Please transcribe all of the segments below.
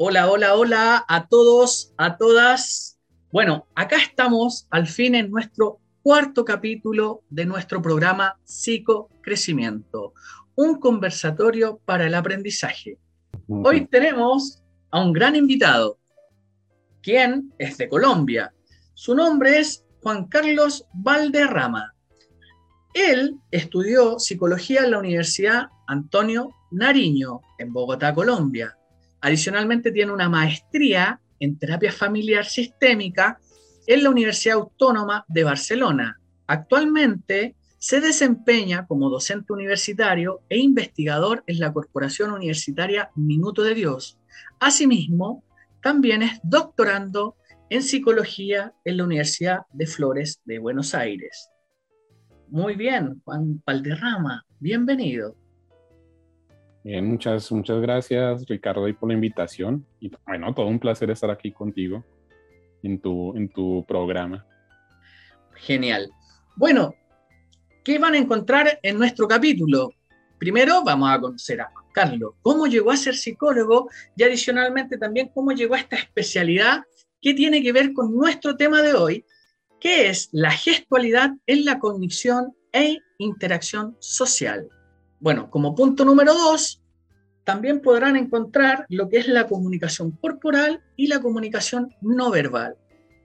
Hola, hola, hola a todos, a todas. Bueno, acá estamos al fin en nuestro cuarto capítulo de nuestro programa Psicocrecimiento, un conversatorio para el aprendizaje. Hoy tenemos a un gran invitado, quien es de Colombia. Su nombre es Juan Carlos Valderrama. Él estudió psicología en la Universidad Antonio Nariño, en Bogotá, Colombia Adicionalmente tiene una maestría en terapia familiar sistémica en la Universidad Autónoma de Barcelona. Actualmente se desempeña como docente universitario e investigador en la Corporación Universitaria Minuto de Dios. Asimismo, también es doctorando en psicología en la Universidad de Flores de Buenos Aires. Muy bien, Juan Valderrama, bienvenido. Bien, muchas, muchas gracias Ricardo por la invitación y bueno, todo un placer estar aquí contigo en tu, en tu programa. Genial. Bueno, ¿qué van a encontrar en nuestro capítulo? Primero vamos a conocer a Juan Carlos, cómo llegó a ser psicólogo y adicionalmente también cómo llegó a esta especialidad que tiene que ver con nuestro tema de hoy, que es la gestualidad en la cognición e interacción social. Bueno, como punto número dos, también podrán encontrar lo que es la comunicación corporal y la comunicación no verbal.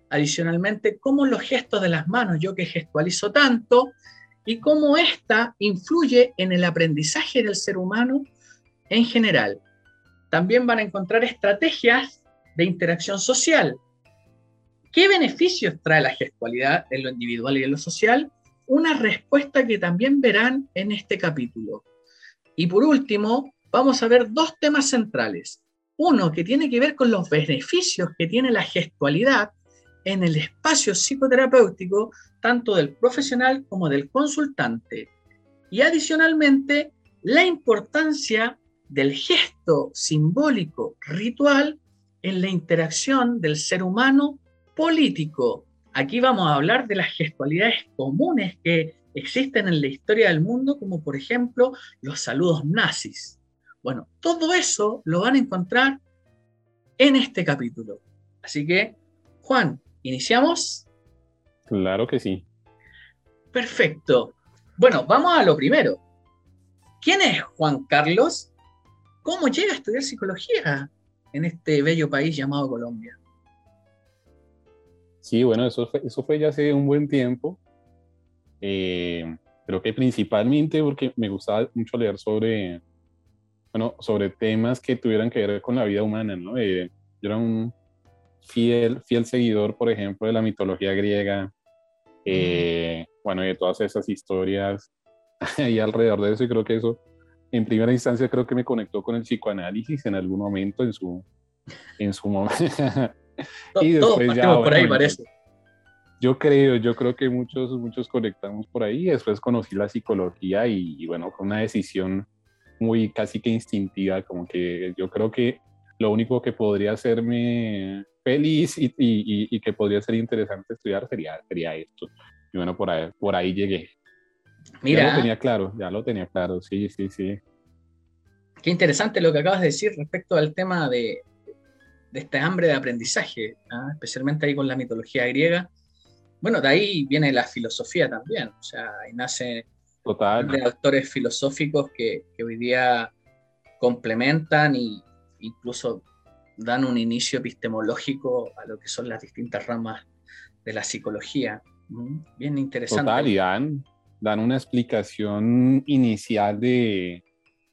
Adicionalmente, cómo los gestos de las manos, yo que gestualizo tanto, y cómo ésta influye en el aprendizaje del ser humano en general. También van a encontrar estrategias de interacción social. ¿Qué beneficios trae la gestualidad en lo individual y en lo social? Una respuesta que también verán en este capítulo. Y por último, vamos a ver dos temas centrales. Uno que tiene que ver con los beneficios que tiene la gestualidad en el espacio psicoterapéutico, tanto del profesional como del consultante. Y adicionalmente, la importancia del gesto simbólico ritual en la interacción del ser humano político, Aquí vamos a hablar de las gestualidades comunes que existen en la historia del mundo, como por ejemplo los saludos nazis. Bueno, todo eso lo van a encontrar en este capítulo. Así que, Juan, ¿iniciamos? Claro que sí. Perfecto. Bueno, vamos a lo primero. ¿Quién es Juan Carlos? ¿Cómo llega a estudiar psicología en este bello país llamado Colombia? Sí, bueno, eso fue, eso fue ya hace un buen tiempo. Eh, creo que principalmente porque me gustaba mucho leer sobre, bueno, sobre temas que tuvieran que ver con la vida humana, ¿no? Eh, yo era un fiel, fiel seguidor, por ejemplo, de la mitología griega, eh, bueno, de todas esas historias ahí alrededor de eso, y creo que eso, en primera instancia, creo que me conectó con el psicoanálisis en algún momento en su, en su momento. y después ya, por ahí parece. Yo creo, yo creo que muchos, muchos conectamos por ahí. Después conocí la psicología y, bueno, fue una decisión muy casi que instintiva, como que yo creo que lo único que podría hacerme feliz y, y, y, que podría ser interesante estudiar sería, sería esto. Y bueno, por ahí, por ahí llegué. Mira. Ya lo tenía claro, ya lo tenía claro, sí, sí, sí. Qué interesante lo que acabas de decir respecto al tema de, de este hambre de aprendizaje, ¿ah? especialmente ahí con la mitología griega. Bueno, de ahí viene la filosofía también, o sea, ahí nace Total. de autores filosóficos que, que, hoy día complementan e incluso dan un inicio epistemológico a lo que son las distintas ramas de la psicología. Bien interesante. Total, y dan, dan una explicación inicial de,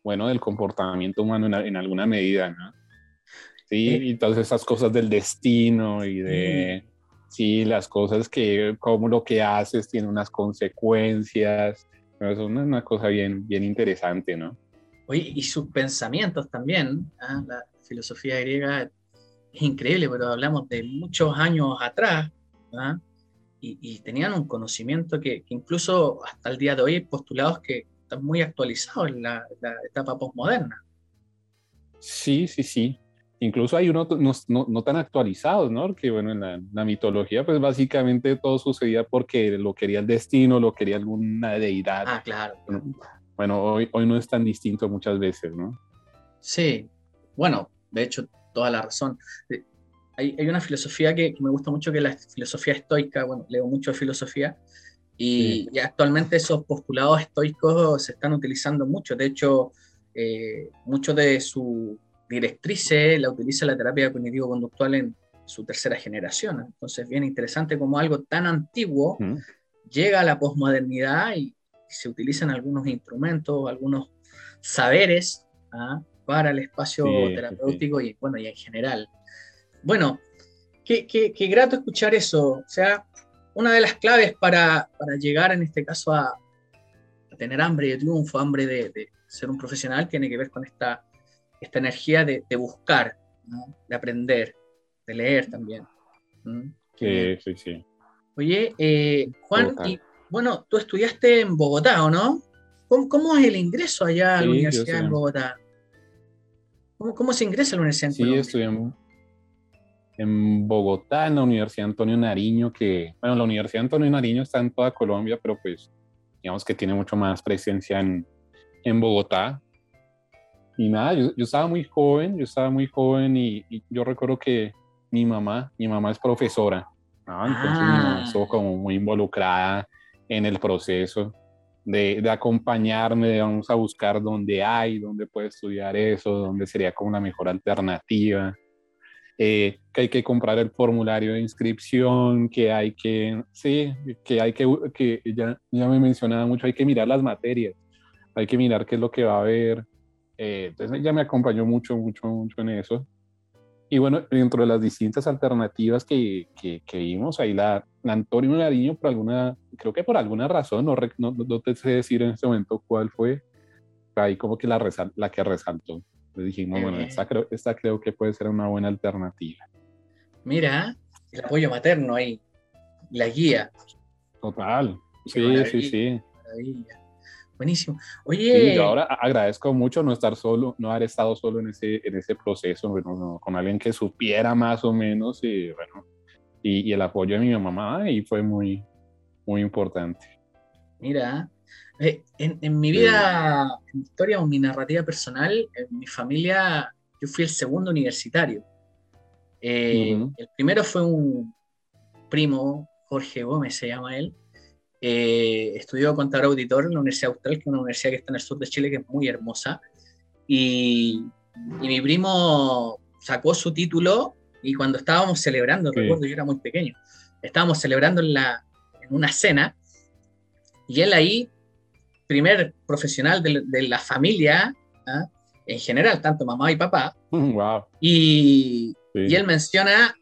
bueno, del comportamiento humano en, en alguna medida, ¿no? Sí, eh, y todas esas cosas del destino y de, sí, las cosas que, como lo que haces tiene unas consecuencias. Es una, una cosa bien, bien interesante, ¿no? Oye, y sus pensamientos también. ¿ah? La filosofía griega es increíble, pero hablamos de muchos años atrás. ¿ah? Y, tenían un conocimiento que, incluso hasta el día de hoy hay postulados que están muy actualizados en la, la etapa postmoderna. Sí, sí, sí incluso hay unos no, no, tan actualizados, ¿no? Porque, bueno, en la, mitología, pues básicamente todo sucedía porque lo quería el destino, lo quería alguna deidad. Ah, claro. Bueno, hoy, hoy no es tan distinto muchas veces, ¿no? Sí, bueno, de hecho, toda la razón. Eh, hay, hay una filosofía que, me gusta mucho, que es la filosofía estoica. Bueno, leo mucho de filosofía. Y, actualmente esos postulados estoicos se están utilizando mucho. De hecho, eh, mucho de su directrices la utiliza la terapia cognitivo-conductual en su tercera generación. Entonces, bien interesante como algo tan antiguo llega a la posmodernidad y, se utilizan algunos instrumentos, algunos saberes ¿ah? para el espacio terapéutico y bueno, y en general. Bueno, qué, qué, qué, grato escuchar eso. O sea, una de las claves para, para llegar en este caso a, tener hambre de triunfo, hambre de, ser un profesional, tiene que ver con esta, esta energía de, buscar, de aprender, de leer también. Sí, sí, sí. Oye, eh, Juan, y, bueno, tú estudiaste en Bogotá, ¿o no? ¿Cómo, es el ingreso allá a la universidad en Bogotá? ¿Cómo, se ingresa a la universidad en Sí, estudié en, Bogotá, en la Universidad Antonio Nariño, que, bueno, la Universidad Antonio Nariño está en toda Colombia, pero pues digamos que tiene mucho más presencia en, en Bogotá. Y nada, yo, yo, estaba muy joven, yo estaba muy joven y, y yo recuerdo que mi mamá, mi mamá es profesora entonces ah. estuvo como muy involucrada en el proceso de, de, acompañarme, de vamos a buscar dónde hay, dónde puede estudiar eso, dónde sería como una mejor alternativa, eh, que hay que comprar el formulario de inscripción, que hay que, sí, que hay que, que ya, ya me mencionaba mucho, hay que mirar las materias, hay que mirar qué es lo que va a haber. Eh, entonces ella me acompañó mucho, mucho, mucho en eso. Y bueno, dentro de las distintas alternativas que, que, vimos, ahí la, Antonio Nariño, por alguna, creo que por alguna razón, no, no, no, te sé decir en este momento cuál fue, ahí como que la, la que resaltó. Le dijimos, bueno, esta creo, esta creo que puede ser una buena alternativa. Mira, el apoyo materno ahí, la guía. Total, sí, sí, sí. Maravilla. Buenísimo. Oye. yo ahora agradezco mucho no estar solo, no haber estado solo en ese, en ese proceso, bueno, con alguien que supiera más o menos y bueno, y, el apoyo de mi mamá y fue muy, muy importante. Mira, eh, en, en, mi vida, en mi historia o mi narrativa personal, en mi familia, yo fui el segundo universitario. Eh, el primero fue un primo, Jorge Gómez se llama él, eh, estudió contador auditor en la Universidad Austral, que es una universidad que está en el sur de Chile, que es muy hermosa. Y, mi primo sacó su título y cuando estábamos celebrando, recuerdo, yo era muy pequeño, estábamos celebrando en, la, en una cena y él ahí, primer profesional de, la familia, ¿ah? en general, tanto mamá y papá, y, y, él menciona,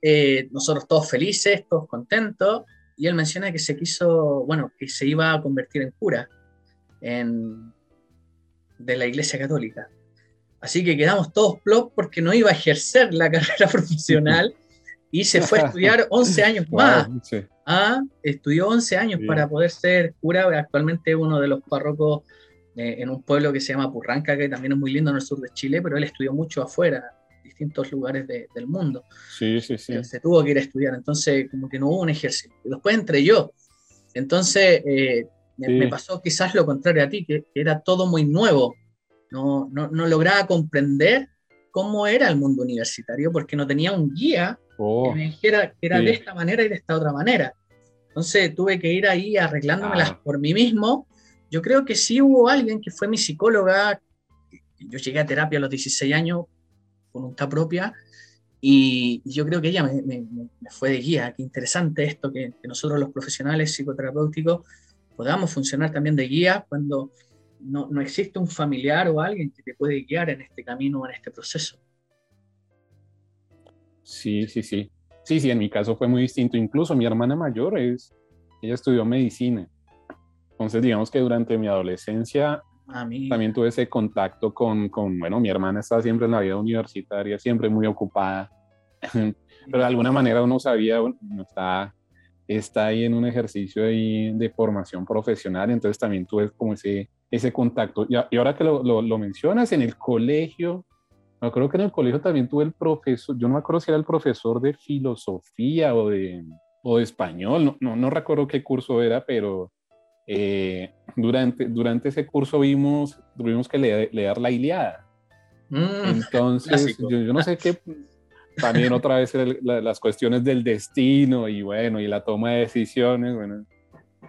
eh, nosotros todos felices, todos contentos, y él menciona que se quiso, bueno, que se iba a convertir en cura en, de la Iglesia Católica. Así que quedamos todos plop porque no iba a ejercer la carrera profesional y se fue a estudiar 11 años más. Ah, estudió 11 años para poder ser cura, actualmente uno de los párrocos eh, en un pueblo que se llama Purranca, que también es muy lindo en el sur de Chile, pero él estudió mucho afuera, distintos lugares del mundo. Sí, sí, sí. Se tuvo que ir a estudiar, entonces como que no hubo un ejercicio. Después entré yo. Entonces eh, me, pasó quizás lo contrario a ti, que, era todo muy nuevo. No, no, no, lograba comprender cómo era el mundo universitario porque no tenía un guía que oh, me dijera que era de esta manera y de esta otra manera. Entonces tuve que ir ahí arreglándomelas ah. por mí mismo. Yo creo que sí hubo alguien que fue mi psicóloga. Yo llegué a terapia a los 16 años voluntad propia. Y yo creo que ella me, fue de guía. Qué interesante esto, que, nosotros los profesionales psicoterapéuticos podamos funcionar también de guía cuando no, no, existe un familiar o alguien que te puede guiar en este camino o en este proceso. Sí, sí, sí. Sí, sí, en mi caso fue muy distinto. Incluso mi hermana mayor es, ella estudió medicina. Entonces, digamos que durante mi adolescencia también tuve ese contacto con, con, bueno, mi hermana está siempre en la vida universitaria, siempre muy ocupada, pero de alguna manera uno sabía, uno está, está ahí en un ejercicio de, de formación profesional, entonces también tuve como ese, ese contacto. Y, y ahora que lo, lo, mencionas, en el colegio, me acuerdo que en el colegio también tuve el profesor, yo no me acuerdo si era el profesor de filosofía o de, o de español, no, no, no recuerdo qué curso era, pero eh, durante, durante ese curso vimos, tuvimos que leer, la Iliada. Mm, Entonces, yo, no sé qué, también otra vez las cuestiones del destino y bueno, y la toma de decisiones, bueno,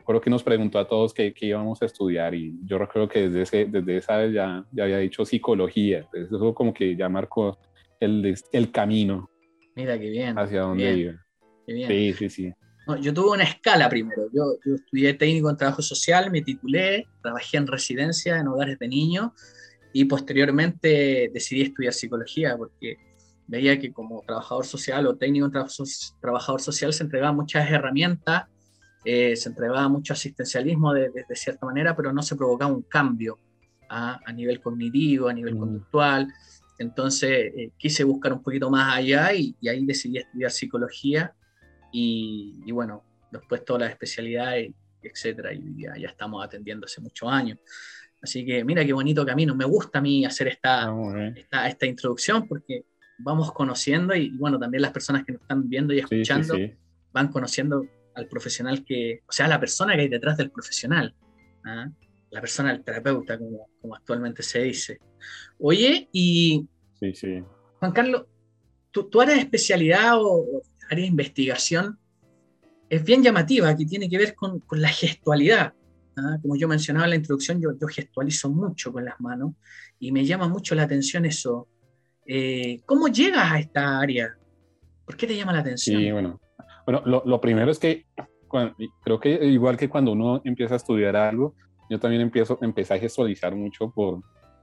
creo que nos preguntó a todos qué, íbamos a estudiar y yo creo que desde, ese, desde esa vez ya, ya había dicho psicología, entonces eso como que ya marcó el, el camino. Mira qué bien. Hacia dónde iba. Bien. Sí, sí, sí. yo tuve una escala primero. Yo, yo, estudié técnico en trabajo social, me titulé, trabajé en residencia en hogares de niños y posteriormente decidí estudiar psicología porque veía que como trabajador social o técnico en trabajador social se entregaban muchas herramientas, eh, se entregaba mucho asistencialismo de, cierta manera, pero no se provocaba un cambio ¿ah? a nivel cognitivo, a nivel mm. conductual. Entonces eh, quise buscar un poquito más allá y, ahí decidí estudiar psicología y, bueno, después todas las especialidades, etcétera, y ya, ya estamos atendiendo hace muchos años. Así que mira qué bonito camino. Me gusta a mí hacer esta, ah, esta, esta, introducción porque vamos conociendo y, bueno, también las personas que nos están viendo y escuchando van conociendo al profesional que, o sea, la persona que hay detrás del profesional, ¿ah? la persona, el terapeuta, como, como actualmente se dice. Oye, y Juan Carlos, tu área de especialidad o, área de investigación es bien llamativa, que tiene que ver con, con la gestualidad. ¿ah? Como yo mencionaba en la introducción, yo, yo gestualizo mucho con las manos y me llama mucho la atención eso eh, ¿Cómo llegas a esta área? ¿Por qué te llama la atención? Sí, bueno, bueno lo, primero es que creo que igual que cuando uno empieza a estudiar algo, yo también empiezo, empecé a gestualizar mucho por,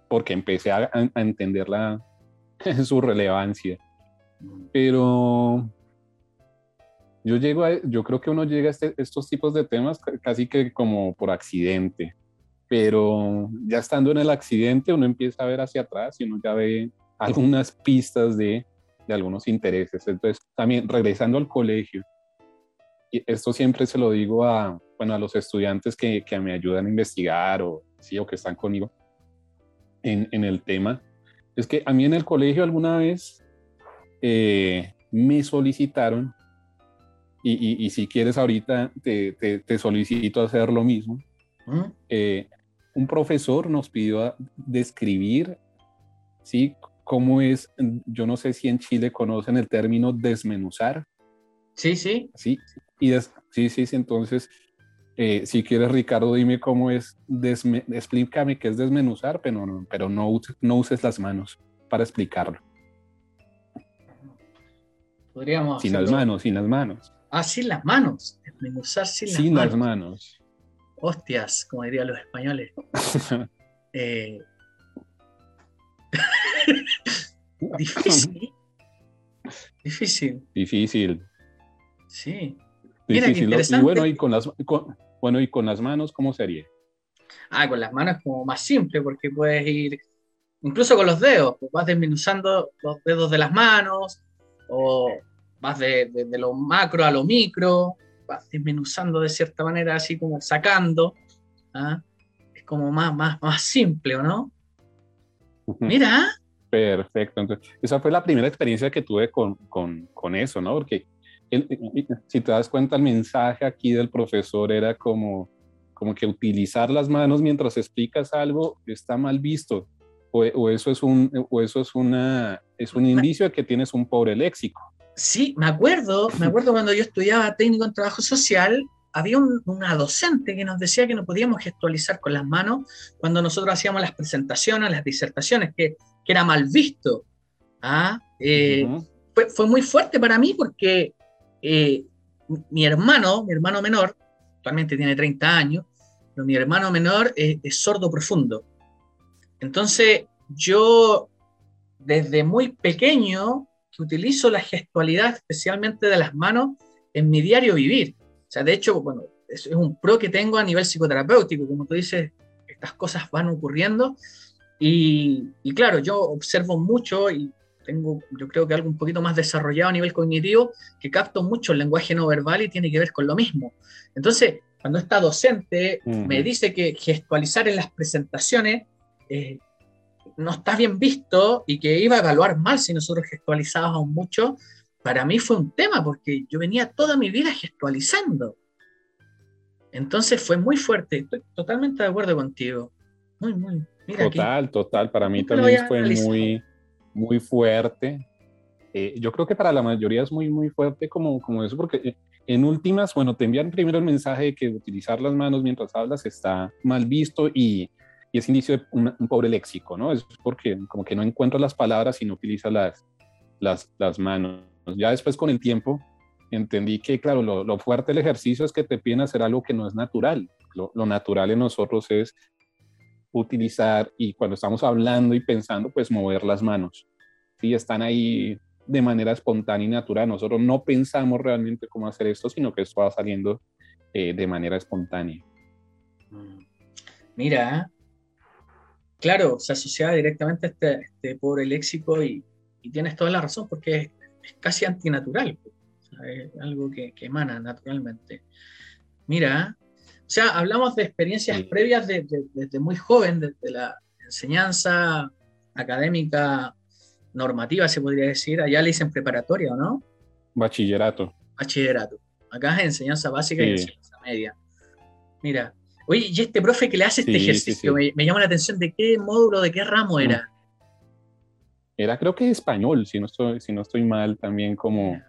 porque empecé a, entender la, su relevancia. Pero yo llego a, yo creo que uno llega a este, estos tipos de temas casi que como por accidente, pero ya estando en el accidente uno empieza a ver hacia atrás y uno ya ve algunas pistas de, de algunos intereses. Entonces, también regresando al colegio, y esto siempre se lo digo a, bueno, a los estudiantes que, que me ayudan a investigar o, sí, o que están conmigo en, en, el tema, es que a mí en el colegio alguna vez eh, me solicitaron, y, y, si quieres ahorita te, te, solicito hacer lo mismo, eh, un profesor nos pidió describir ¿sí? cómo es, yo no sé si en Chile conocen el término desmenuzar. Sí, sí. Sí, y sí, sí, sí, entonces, eh, si quieres, Ricardo, dime cómo es, explícame qué es desmenuzar, pero, no, pero no, no uses las manos para explicarlo. Podríamos. Sin las manos, sin las manos. Ah, sin las manos. Desmenuzar sin, las manos. Sin las manos. Hostias, como dirían los españoles. eh, Difícil. Difícil. Difícil. Sí. Mira, Y bueno, y con las bueno, y con las manos, ¿cómo sería? Ah, con las manos es como más simple, porque puedes ir, incluso con los dedos, pues vas desmenuzando los dedos de las manos, o vas de, lo macro a lo micro, vas desmenuzando de cierta manera, así como sacando. ¿ah? Es como más, más, más simple, ¿o no? Mira. Perfecto. Entonces, esa fue la primera experiencia que tuve con, con, con eso, ¿no? Porque si te das cuenta, el mensaje aquí del profesor era como, como que utilizar las manos mientras explicas algo está mal visto. O, o eso es un, o eso es una, es un indicio de que tienes un pobre léxico. Sí, me acuerdo, me acuerdo cuando yo estudiaba técnico en trabajo social, había una docente que nos decía que no podíamos gestualizar con las manos cuando nosotros hacíamos las presentaciones, las disertaciones, que, que era mal visto. ¿ah? Eh, fue, fue, muy fuerte para mí porque eh, mi hermano, mi hermano menor, actualmente tiene 30 años, pero mi hermano menor es, es sordo profundo. Entonces, yo desde muy pequeño que utilizo la gestualidad, especialmente de las manos, en mi diario vivir. Sea, de hecho, bueno, es, un pro que tengo a nivel psicoterapéutico, como tú dices, estas cosas van ocurriendo. Y, claro, yo observo mucho y tengo, yo creo que algo un poquito más desarrollado a nivel cognitivo, que capto mucho el lenguaje no verbal y tiene que ver con lo mismo. Entonces, cuando esta docente me dice que gestualizar en las presentaciones eh, no está bien visto y que iba a evaluar mal si nosotros gestualizábamos mucho, para mí fue un tema porque yo venía toda mi vida gestualizando. Entonces fue muy fuerte, estoy totalmente de acuerdo contigo. Muy, muy, total, total. Para mí también fue muy, muy fuerte. Eh, yo creo que para la mayoría es muy, muy fuerte como, como eso, porque eh, en últimas, bueno, te envían primero el mensaje de que utilizar las manos mientras hablas está mal visto y, y es indicio de un, pobre léxico, ¿no? Es porque como que no encuentras las palabras y no utilizas las, las, manos. Ya después con el tiempo entendí que, claro, lo, lo, fuerte del ejercicio es que te piden hacer algo que no es natural. Lo, lo, natural en nosotros es utilizar y cuando estamos hablando y pensando, pues mover las manos. Sí, están ahí de manera espontánea y natural. Nosotros no pensamos realmente cómo hacer esto, sino que esto va saliendo eh, de manera espontánea. Mm. Mira, claro, se asociaba directamente a este, este pobre léxico y, y, tienes toda la razón porque es, es casi antinatural algo que, emana naturalmente. Mira, o sea, hablamos de experiencias previas desde muy joven, desde la enseñanza académica normativa, se podría decir. Allá le dicen preparatoria, ¿o no? Bachillerato. Bachillerato. Acá es enseñanza básica y enseñanza media. Mira, oye, y este profe que le hace este ejercicio, me, llama la atención de qué módulo, de qué ramo era. Era creo que español, si no estoy, si no estoy mal, también como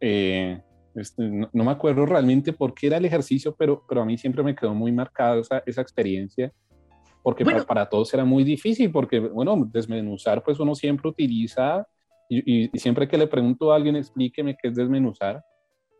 eh, este, no, me acuerdo realmente por qué era el ejercicio, pero, pero a mí siempre me quedó muy marcada esa, esa experiencia, porque para, todos era muy difícil, porque, bueno, desmenuzar, pues uno siempre utiliza, y, siempre que le pregunto a alguien, explíqueme qué es desmenuzar,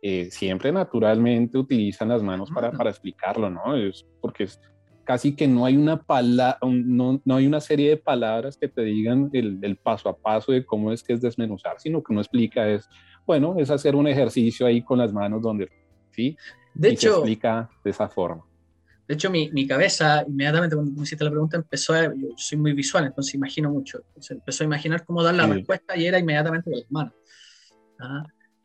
eh, siempre naturalmente utilizan las manos para, para explicarlo, ¿no? Es porque es, casi que no hay una palabra, no, no, hay una serie de palabras que te digan el, el, paso a paso de cómo es que es desmenuzar, sino que uno explica es, bueno, es hacer un ejercicio ahí con las manos donde, ¿sí? De hecho, se explica de esa forma. De hecho, mi, mi, cabeza, inmediatamente cuando me hiciste la pregunta, empezó a, yo soy muy visual, entonces imagino mucho. Entonces empezó a imaginar cómo dar la respuesta y era inmediatamente con las manos.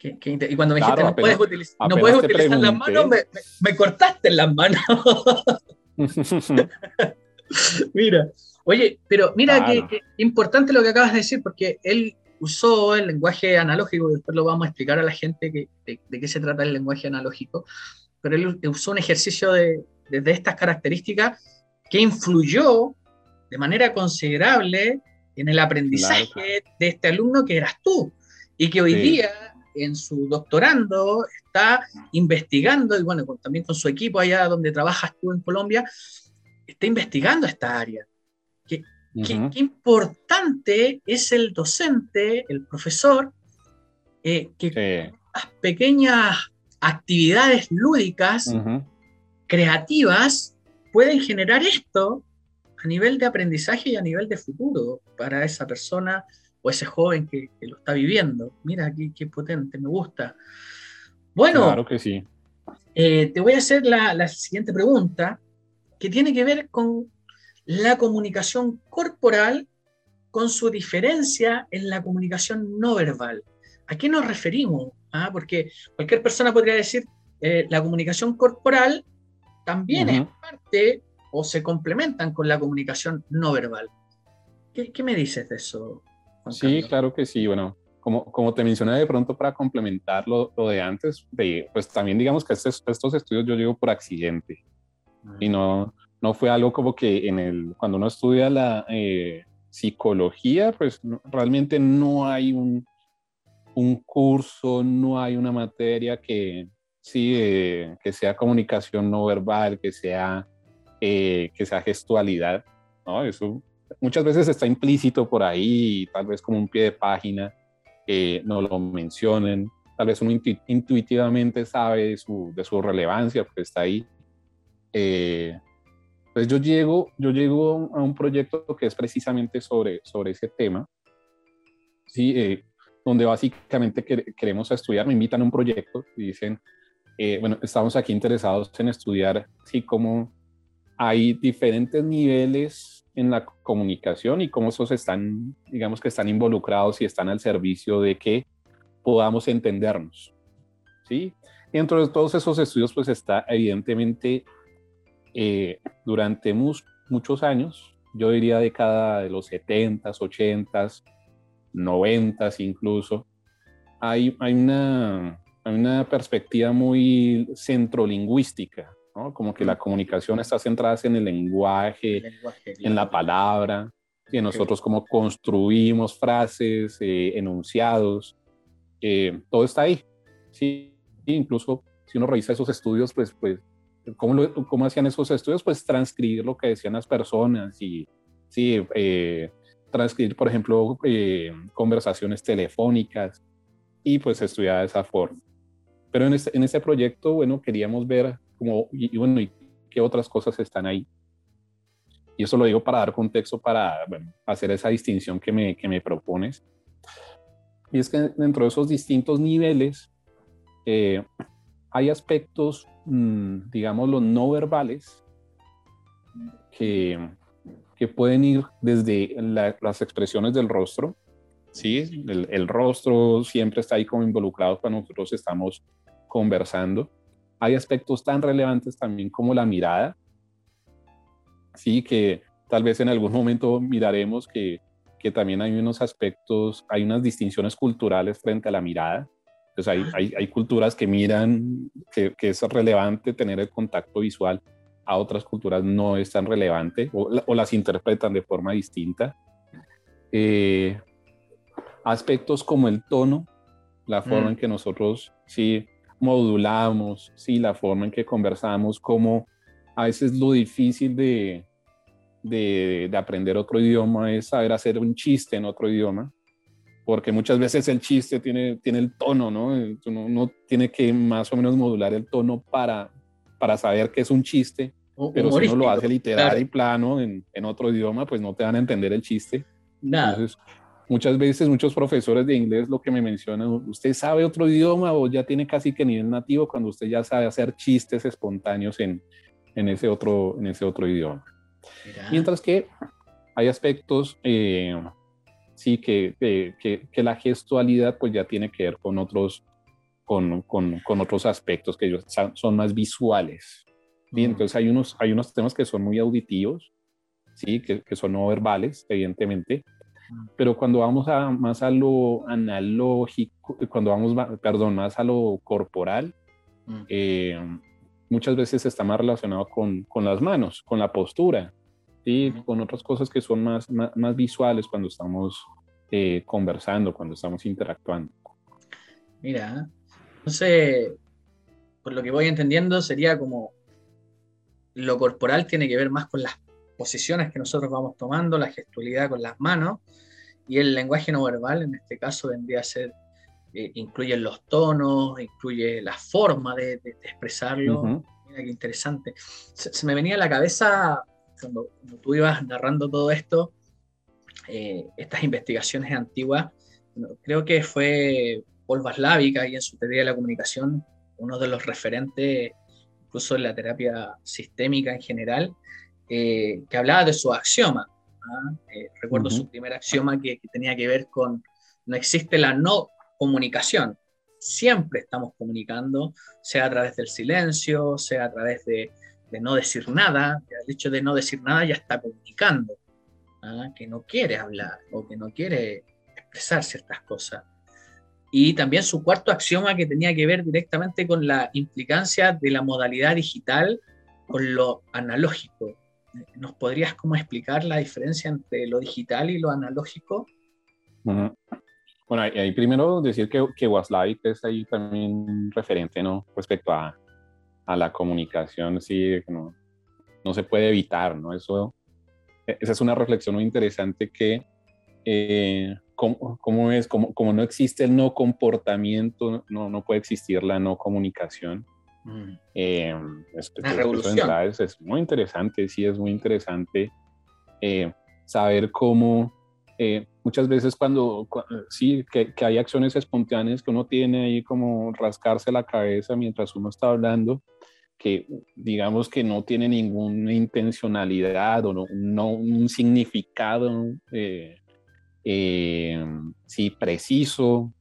Y cuando me dijiste, no puedes, utilizar, no puedes utilizar las manos, me, me, cortaste las manos. mira, oye, pero mira qué importante lo que acabas de decir, porque él usó el lenguaje analógico, después lo vamos a explicar a la gente de, qué se trata el lenguaje analógico, pero él usó un ejercicio de, estas características que influyó de manera considerable en el aprendizaje de este alumno que eras tú y que hoy día en su doctorando está investigando, y bueno, también con su equipo allá donde trabajas tú en Colombia, está investigando esta área. Que qué, importante es el docente, el profesor, eh, que las pequeñas actividades lúdicas, creativas, pueden generar esto a nivel de aprendizaje y a nivel de futuro para esa persona o ese joven que, lo está viviendo. Mira, qué, qué, potente, me gusta. Bueno, claro que sí. Eh, te voy a hacer la, la, siguiente pregunta, que tiene que ver con la comunicación corporal con su diferencia en la comunicación no verbal. ¿A qué nos referimos? ¿Ah? Porque cualquier persona podría decir, eh, la comunicación corporal también es parte o se complementan con la comunicación no verbal. ¿Qué, me dices de eso? Sí, claro que sí. Bueno, como, como te mencioné de pronto para complementar lo, de antes, de, pues también digamos que estos, estos estudios yo llevo por accidente y no, no fue algo como que en el, cuando uno estudia la eh, psicología, pues realmente no hay un, un, curso, no hay una materia que, sí, eh, que sea comunicación no verbal, que sea, eh, que sea gestualidad, ¿no? Eso muchas veces está implícito por ahí, tal vez como un pie de página, no lo mencionen, tal vez uno intuitivamente sabe de su, de su relevancia porque está ahí. Eh, entonces yo llego, yo llego a un proyecto que es precisamente sobre, sobre ese tema, ¿sí? Eh, donde básicamente queremos estudiar, me invitan a un proyecto y dicen, eh, bueno, estamos aquí interesados en estudiar, sí, cómo hay diferentes niveles en la comunicación y cómo esos están, digamos que están involucrados y están al servicio de que podamos entendernos, ¿sí? Dentro de todos esos estudios, pues está evidentemente eh, durante muchos años, yo diría década de los 70s, 80s, 90s incluso, hay, hay, una, una perspectiva muy centrolingüística, ¿no? Como que la comunicación está centrada en el lenguaje, en la palabra, y nosotros como construimos frases, eh, enunciados, eh, todo está ahí. Sí, incluso si uno revisa esos estudios, pues, pues ¿cómo, ¿cómo hacían esos estudios? Pues transcribir lo que decían las personas y, sí, eh, transcribir, por ejemplo, conversaciones telefónicas y pues estudiar de esa forma. Pero en este, en este proyecto, bueno, queríamos ver cómo, y, bueno, y qué otras cosas están ahí. Y eso lo digo para dar contexto, para hacer esa distinción que me, que me propones. Y es que dentro de esos distintos niveles eh, hay aspectos, mm, digamos, los no verbales que, que pueden ir desde las expresiones del rostro, ¿sí? El, el, rostro siempre está ahí como involucrado cuando nosotros estamos conversando. Hay aspectos tan relevantes también como la mirada, sí, que tal vez en algún momento miraremos que, que también hay unos aspectos, hay unas distinciones culturales frente a la mirada. Entonces hay, hay, hay culturas que miran que, que, es relevante tener el contacto visual, a otras culturas no es tan relevante o, o las interpretan de forma distinta. Eh, aspectos como el tono, la forma mm. en que nosotros sí modulamos, sí, la forma en que conversamos, como a veces lo difícil de, de, de, aprender otro idioma es saber hacer un chiste en otro idioma, porque muchas veces el chiste tiene, tiene el tono, ¿no? Uno, tiene que más o menos modular el tono para, para saber que es un chiste, pero si uno lo hace literal y plano en, en, otro idioma, pues no te van a entender el chiste. Nada. Entonces, muchas veces muchos profesores de inglés lo que me mencionan, usted sabe otro idioma o ya tiene casi que nivel nativo cuando usted ya sabe hacer chistes espontáneos en, en, ese, otro, en ese otro idioma. Mientras que hay aspectos, eh, sí, que, que, que, la gestualidad pues ya tiene que ver con otros, con, con, con otros aspectos que son más visuales. Bien, entonces hay unos, hay unos temas que son muy auditivos, sí, que, que son no verbales, evidentemente, pero cuando vamos a, más a lo analógico, cuando vamos, perdón, más a lo corporal, mm. eh, muchas veces está más relacionado con, con, las manos, con la postura, y con otras cosas que son más, más, visuales cuando estamos eh, conversando, cuando estamos interactuando. Mira, no sé, por lo que voy entendiendo sería como lo corporal tiene que ver más con las posiciones que nosotros vamos tomando, la gestualidad con las manos, y el lenguaje no verbal, en este caso, vendría a ser, eh, incluye los tonos, incluye la forma de, expresarlo. Mira qué interesante. Se, me venía a la cabeza, cuando, tú ibas narrando todo esto, eh, estas investigaciones antiguas, creo que fue Paul Vaslavic, ahí en su teoría de la comunicación, uno de los referentes, incluso en la terapia sistémica en general, eh, que hablaba de su axioma. ¿ah? Eh, recuerdo su primer axioma que, tenía que ver con no existe la no comunicación. Siempre estamos comunicando, sea a través del silencio, sea a través de, no decir nada. El hecho de no decir nada ya está comunicando, ¿ah? que no quiere hablar o que no quiere expresar ciertas cosas. Y también su cuarto axioma que tenía que ver directamente con la implicancia de la modalidad digital con lo analógico. ¿Nos podrías como explicar la diferencia entre lo digital y lo analógico? Bueno, ahí primero decir que, que Waslavic es ahí también referente, ¿no? Respecto a, a la comunicación, sí, no, no se puede evitar, ¿no? Eso, e, esa es una reflexión muy interesante que, eh, ¿cómo, es? Como, como no existe el no comportamiento, no, no puede existir la no comunicación. Mm. Eh, es, es, muy interesante, sí, es muy interesante eh, saber cómo eh, muchas veces cuando, sí, que, que, hay acciones espontáneas que uno tiene ahí como rascarse la cabeza mientras uno está hablando, que digamos que no tiene ninguna intencionalidad o no, no un significado sí preciso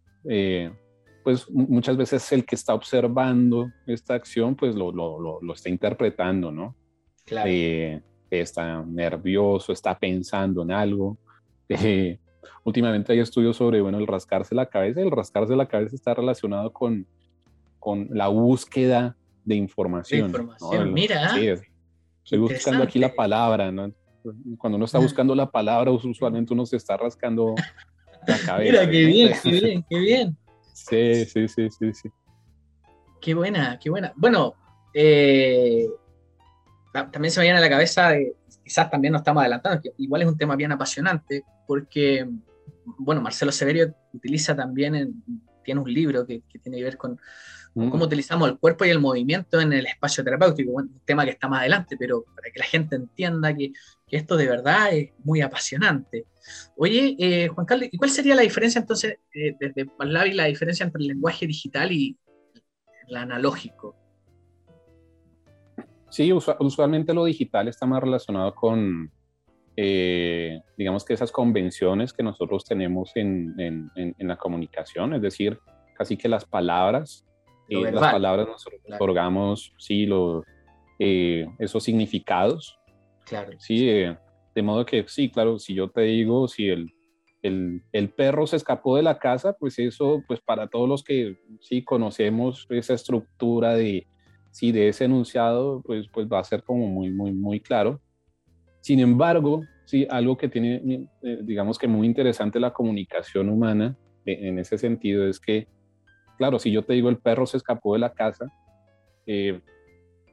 pues muchas veces el que está observando esta acción, pues lo, lo, lo, está interpretando, ¿no? Claro. Eh, está nervioso, está pensando en algo. Eh, últimamente hay estudios sobre, bueno, el rascarse la cabeza. El rascarse la cabeza está relacionado con, con la búsqueda de información. mira. Sí, estoy buscando aquí la palabra, ¿no? Cuando uno está buscando la palabra, usualmente uno se está rascando la cabeza. Mira, qué bien, qué bien, qué bien. Sí, sí, sí, sí, sí. Qué buena, qué buena. Bueno, eh, también se me viene a la cabeza, quizás también nos estamos adelantando, que igual es un tema bien apasionante, porque, bueno, Marcelo Severio utiliza también, tiene un libro que, tiene que ver con, mm. cómo utilizamos el cuerpo y el movimiento en el espacio terapéutico, un tema que está más adelante, pero para que la gente entienda que, esto de verdad es muy apasionante. Oye, eh, Juan Carlos, ¿y cuál sería la diferencia entonces, eh, desde Parlavi, la diferencia entre el lenguaje digital y el analógico? Sí, usualmente lo digital está más relacionado con, eh, digamos que esas convenciones que nosotros tenemos en, en, la comunicación, es decir, casi que las palabras, eh, las palabras nosotros otorgamos, sí, los, eh, esos significados. Claro. Sí, de modo que, sí, claro, si yo te digo, si el, el, el, perro se escapó de la casa, pues eso, pues para todos los que sí conocemos esa estructura de sí, de ese enunciado, pues, pues va a ser como muy, muy, muy claro. Sin embargo, sí, algo que tiene, eh, digamos que muy interesante la comunicación humana eh, en ese sentido es que, claro, si yo te digo el perro se escapó de la casa, eh,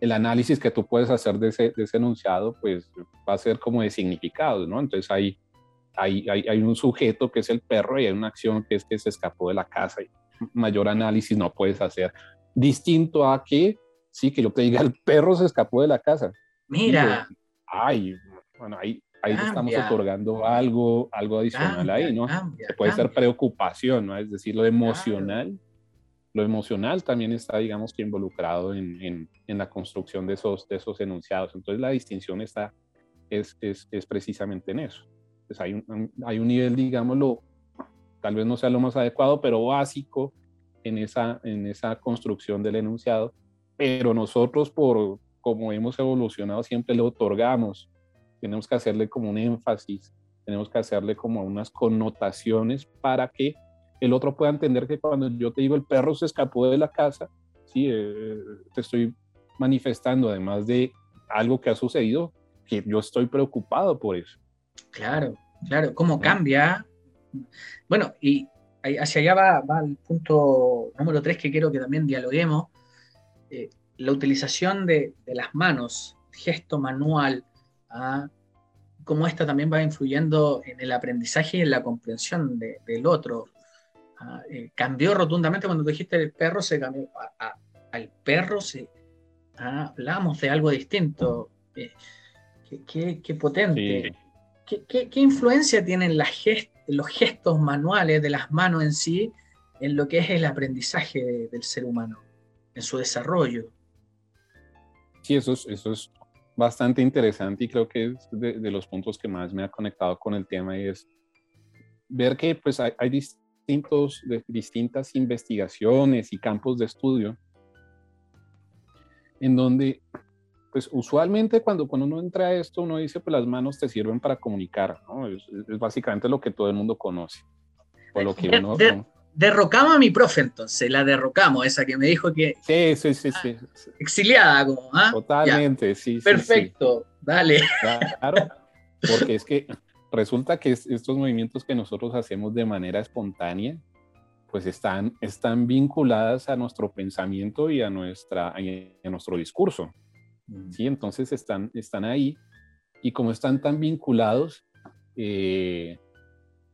el análisis que tú puedes hacer de ese, de ese, enunciado, pues va a ser como de significados, ¿no? Entonces hay, hay, hay, hay, un sujeto que es el perro y hay una acción que es que se escapó de la casa y mayor análisis no puedes hacer. Distinto a que sí, que yo te diga, el perro se escapó de la casa. Mira. ay, bueno, ahí, ahí estamos otorgando algo, algo adicional ahí, ¿no? puede ser preocupación, ¿no? Es decir, lo emocional. Lo emocional también está, digamos, que involucrado en, en, en, la construcción de esos, de esos enunciados. Entonces, la distinción está, es, es, es precisamente en eso. Pues hay un, hay un nivel, digámoslo, tal vez no sea lo más adecuado, pero básico en esa, en esa construcción del enunciado, pero nosotros por como hemos evolucionado siempre le otorgamos, tenemos que hacerle como un énfasis, tenemos que hacerle como unas connotaciones para que el otro pueda entender que cuando yo te digo el perro se escapó de la casa, sí, eh, te estoy manifestando además de algo que ha sucedido, que yo estoy preocupado por eso. Claro, claro, cómo cambia. Bueno, y hacia allá va, va el punto número tres que quiero que también dialoguemos, eh, la utilización de, las manos, gesto manual, ¿ah? cómo esto también va influyendo en el aprendizaje y en la comprensión del otro. ¿Ah? Eh, cambió rotundamente cuando dijiste el perro, se cambió al perro, se, ¿ah? hablamos de algo distinto. Eh, qué, potente. ¿Qué, influencia tienen los gestos manuales de las manos en sí en lo que es el aprendizaje del ser humano? en su desarrollo. Sí, eso es, eso es bastante interesante y creo que es de, los puntos que más me ha conectado con el tema y es ver que pues hay, distintos, distintas investigaciones y campos de estudio en donde pues usualmente cuando, cuando uno entra a esto uno dice pues las manos te sirven para comunicar, ¿no? es, básicamente lo que todo el mundo conoce. O lo que uno, derrocamos a mi profe entonces, la derrocamos, esa que me dijo que... Sí, sí, sí, sí. Exiliada como, ¿ah? Totalmente, sí. Perfecto, dale. Claro, porque es que resulta que estos movimientos que nosotros hacemos de manera espontánea, pues están, están vinculadas a nuestro pensamiento y a, nuestra, a nuestro discurso. Mm. Sí, entonces están, están ahí y como están tan vinculados, eh,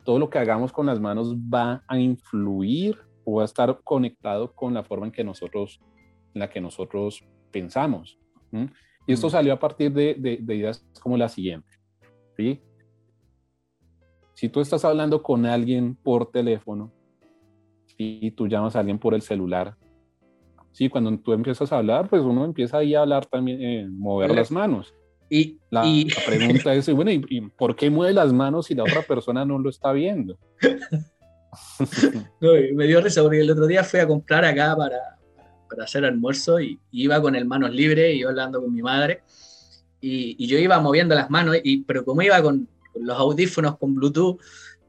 todo lo que hagamos con las manos va a influir o va a estar conectado con la forma en que nosotros, en la que nosotros pensamos. Y esto salió a partir de, de, ideas como la siguiente. ¿sí? Si tú estás hablando con alguien por teléfono y tú llamas a alguien por el celular, sí, cuando tú empiezas a hablar, pues uno empieza ahí a hablar también, eh, mover las manos. Y, la, pregunta es, bueno, ¿y, por qué mueve las manos si la otra persona no lo está viendo? me dio risa porque el otro día fui a comprar acá para, para hacer almuerzo y, iba con el manos libres y yo hablando con mi madre y, yo iba moviendo las manos, y, pero como iba con, los audífonos con Bluetooth,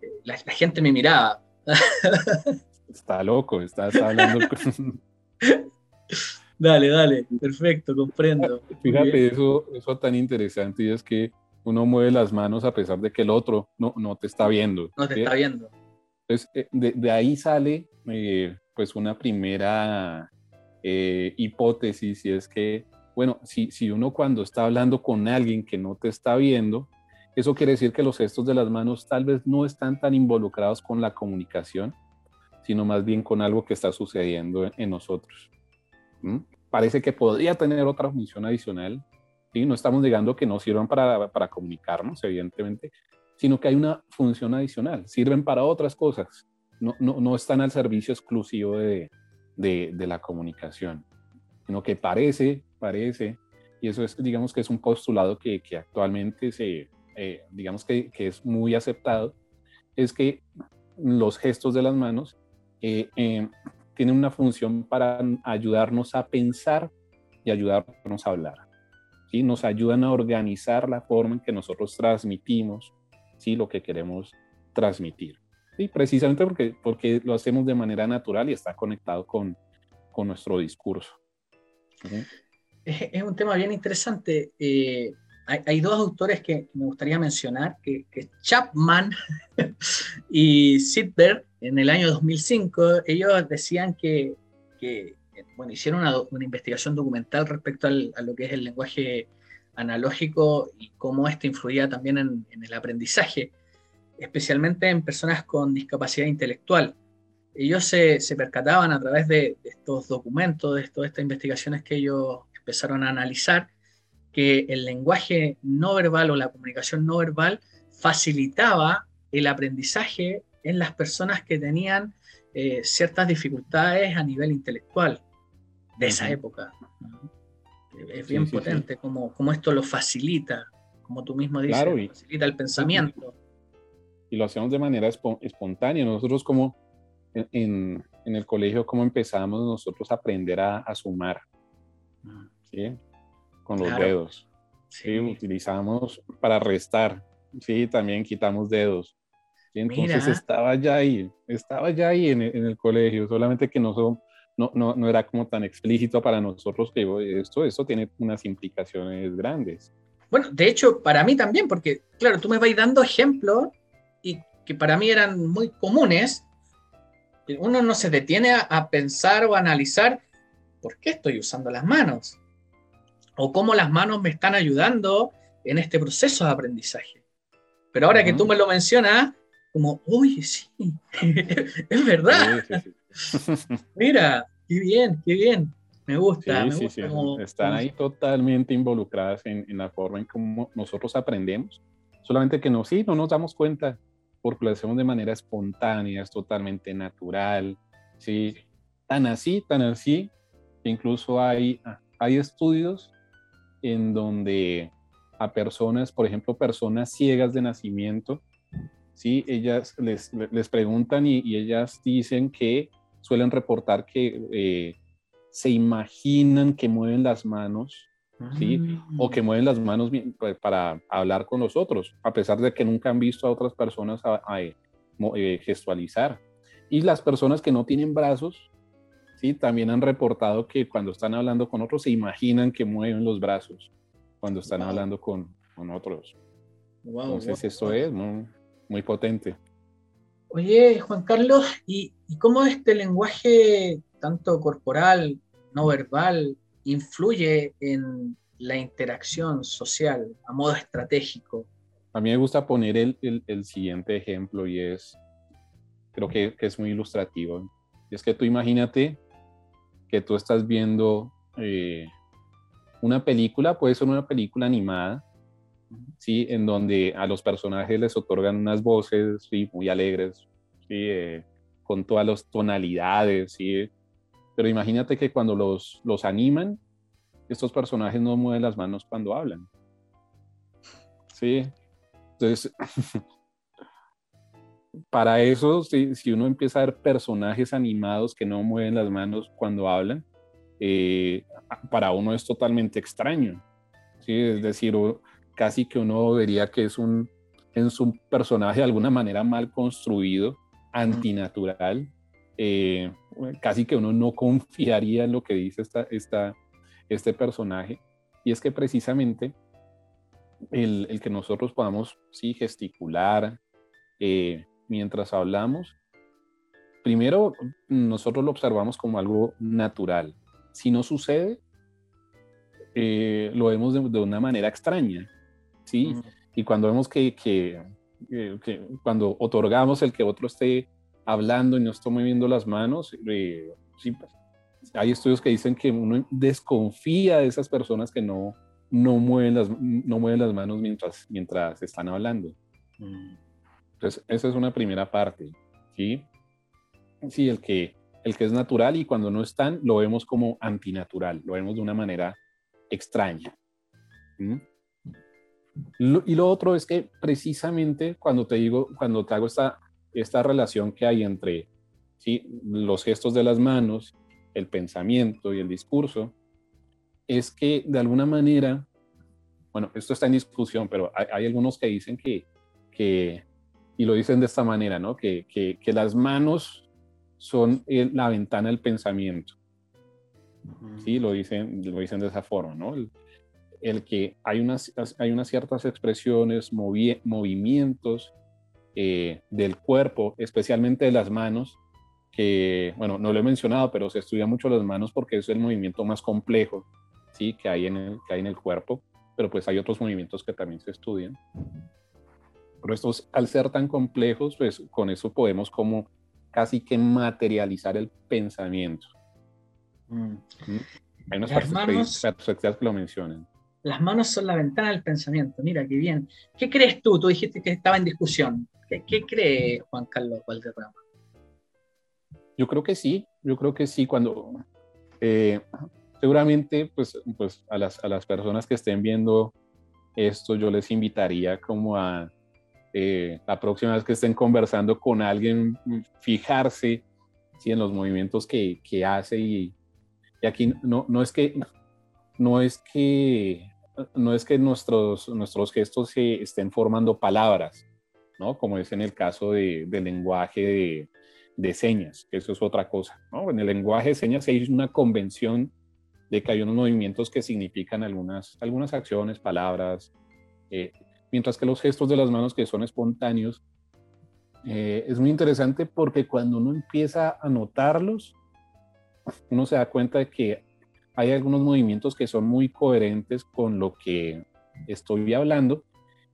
eh, la, gente me miraba. Está loco, estás hablando Dale, dale, perfecto, comprendo. Fíjate, eso, eso tan interesante y es que uno mueve las manos a pesar de que el otro no, no te está viendo. No te está viendo. Entonces, eh, de, de ahí sale eh, pues una primera eh, hipótesis y es que, bueno, si, si uno cuando está hablando con alguien que no te está viendo, eso quiere decir que los gestos de las manos tal vez no están tan involucrados con la comunicación, sino más bien con algo que está sucediendo en, nosotros. Parece que podría tener otra función adicional, y no estamos negando que no sirvan para, para comunicarnos, evidentemente, sino que hay una función adicional, sirven para otras cosas, no, no, no están al servicio exclusivo de, de, de, la comunicación, sino que parece, parece, y eso es, digamos que es un postulado que, que actualmente se, eh, digamos que, que, es muy aceptado, es que los gestos de las manos eh, eh, tienen una función para ayudarnos a pensar y ayudarnos a hablar. ¿sí? Nos ayudan a organizar la forma en que nosotros transmitimos ¿sí? lo que queremos transmitir. ¿sí? Precisamente porque, porque lo hacemos de manera natural y está conectado con, con nuestro discurso. Es, es, un tema bien interesante. Eh, hay, dos autores que, me gustaría mencionar, que, que Chapman y Sidberg, en el año 2005, ellos decían que, que bueno, hicieron una, una, investigación documental respecto al, a lo que es el lenguaje analógico y cómo esto influía también en, en el aprendizaje, especialmente en personas con discapacidad intelectual. Ellos se, se percataban a través de, de, estos documentos, de todas estas investigaciones que ellos empezaron a analizar, que el lenguaje no verbal o la comunicación no verbal facilitaba el aprendizaje en las personas que tenían eh, ciertas dificultades a nivel intelectual de esa época. Es bien sí, potente sí, Como, como, esto lo facilita, como tú mismo dices, claro, y, facilita el pensamiento. Y lo hacemos de manera espontánea. Nosotros como en, en el colegio, como empezamos nosotros a aprender a, a sumar. ¿sí? Con los claro. dedos. Sí. Utilizamos para restar. Sí, también quitamos dedos. ¿sí? Entonces Mira. estaba ya ahí, estaba ya ahí en el, en el colegio, solamente que no, son, no, no, no, era como tan explícito para nosotros que esto, esto tiene unas implicaciones grandes. Bueno, de hecho, para mí también, porque claro, tú me vas dando ejemplos y que para mí eran muy comunes. Uno no se detiene a, a pensar o a analizar por qué estoy usando las manos o cómo las manos me están ayudando en este proceso de aprendizaje. Pero ahora uh -huh. que tú me lo mencionas, como, uy, sí, es verdad. Sí, sí, sí. Mira, qué bien, qué bien. Me gusta. Me gusta como, Están como... ahí totalmente involucradas en, en, la forma en cómo nosotros aprendemos. Solamente que no, sí, no nos damos cuenta porque lo hacemos de manera espontánea, es totalmente natural. Sí, tan así, tan así. Incluso hay, hay estudios en donde a personas, por ejemplo, personas ciegas de nacimiento, ¿sí? ellas les, les preguntan y, y ellas dicen que suelen reportar que eh, se imaginan que mueven las manos, ¿sí? O que mueven las manos para hablar con los otros, a pesar de que nunca han visto a otras personas a, a, a eh, gestualizar. Y las personas que no tienen brazos, ¿sí? También han reportado que cuando están hablando con otros se imaginan que mueven los brazos cuando están wow. hablando con, con otros. Wow, Entonces wow, esto es muy, muy, potente. Oye, Juan Carlos, ¿y, ¿y cómo este lenguaje tanto corporal, no verbal, influye en la interacción social a modo estratégico? A mí me gusta poner el, el, el siguiente ejemplo y es, creo que, que, es muy ilustrativo. Es que tú imagínate que tú estás viendo eh, una película, puede ser una película animada, ¿sí? En donde a los personajes les otorgan unas voces ¿sí? muy alegres, ¿sí? Eh, con todas las tonalidades, ¿sí? Pero imagínate que cuando los, los animan, estos personajes no mueven las manos cuando hablan. ¿Sí? Entonces, para eso, si, si, uno empieza a ver personajes animados que no mueven las manos cuando hablan, eh, para uno es totalmente extraño. ¿sí? Es decir, casi que uno vería que es un, es un personaje de alguna manera mal construido, antinatural, eh, casi que uno no confiaría en lo que dice esta, esta, este personaje, y es que precisamente el, el que nosotros podamos, sí, gesticular eh, mientras hablamos, primero nosotros lo observamos como algo natural. Si no sucede, eh, lo vemos de, una manera extraña, ¿sí? Y cuando vemos que, que, que, cuando otorgamos el que otro esté hablando y no esté moviendo las manos, eh, sí, pues, hay estudios que dicen que uno desconfía de esas personas que no, no, mueven, las, no mueven las manos mientras, mientras están hablando. Mm. Entonces, esa es una primera parte, ¿sí? Sí, el que, el que es natural y cuando no están lo vemos como antinatural, lo vemos de una manera extraña. y lo otro es que precisamente cuando te digo, cuando te hago esta, esta relación que hay entre ¿sí? los gestos de las manos, el pensamiento y el discurso, es que de alguna manera, bueno, esto está en discusión, pero hay, algunos que dicen que, que, y lo dicen de esta manera, ¿no? Que, que, que las manos son la ventana del pensamiento. Sí, lo dicen, lo dicen de esa forma, ¿no? El, que hay unas, hay unas ciertas expresiones, movimientos eh, del cuerpo, especialmente de las manos, que, bueno, no lo he mencionado, pero se estudia mucho las manos porque es el movimiento más complejo, ¿sí? Que hay en el, que hay en el cuerpo, pero pues hay otros movimientos que también se estudian. Pero estos, al ser tan complejos, pues con eso podemos como casi que materializar el pensamiento. Mm. Hay unas perspectivas que lo mencionan. Las manos son la ventana del pensamiento. Mira, qué bien. ¿Qué crees tú? Tú dijiste que estaba en discusión. ¿Qué, cree Juan Carlos Valderrama? Yo creo que sí. Yo creo que sí. Cuando eh, seguramente, pues, pues a, las, a las personas que estén viendo esto, yo les invitaría como a eh, la próxima vez que estén conversando con alguien, fijarse en los movimientos que, que hace y, aquí no, no es que no es que no es que nuestros, nuestros gestos se estén formando palabras, ¿no? Como es en el caso de, del lenguaje de, de, señas, que eso es otra cosa, ¿no? En el lenguaje de señas hay una convención de que hay unos movimientos que significan algunas, algunas acciones, palabras, eh, mientras que los gestos de las manos que son espontáneos, eh, es muy interesante porque cuando uno empieza a notarlos, uno se da cuenta de que hay algunos movimientos que son muy coherentes con lo que estoy hablando,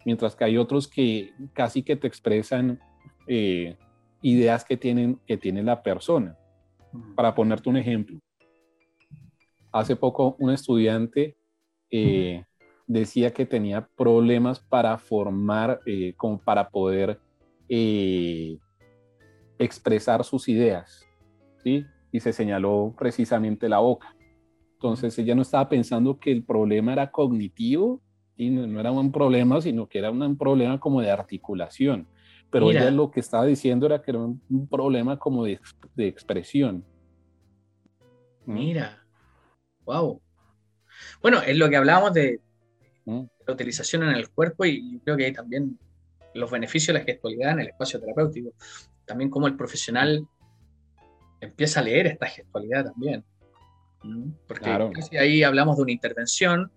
mientras que hay otros que casi que te expresan eh, ideas que, tienen, que tiene la persona. Para ponerte un ejemplo, hace poco un estudiante eh, decía que tenía problemas para formar, eh, como para poder eh, expresar sus ideas, ¿sí? Y se señaló precisamente la boca. Entonces ella no estaba pensando que el problema era cognitivo, y no, era un problema, sino que era un problema como de articulación. Pero ella lo que estaba diciendo era que era un, problema como de, de expresión. Mira, wow. Bueno, es lo que hablábamos de, la utilización en el cuerpo y creo que hay también los beneficios de la gestualidad en el espacio terapéutico. También como el profesional empieza a leer esta gestualidad también. Porque ahí hablamos de una intervención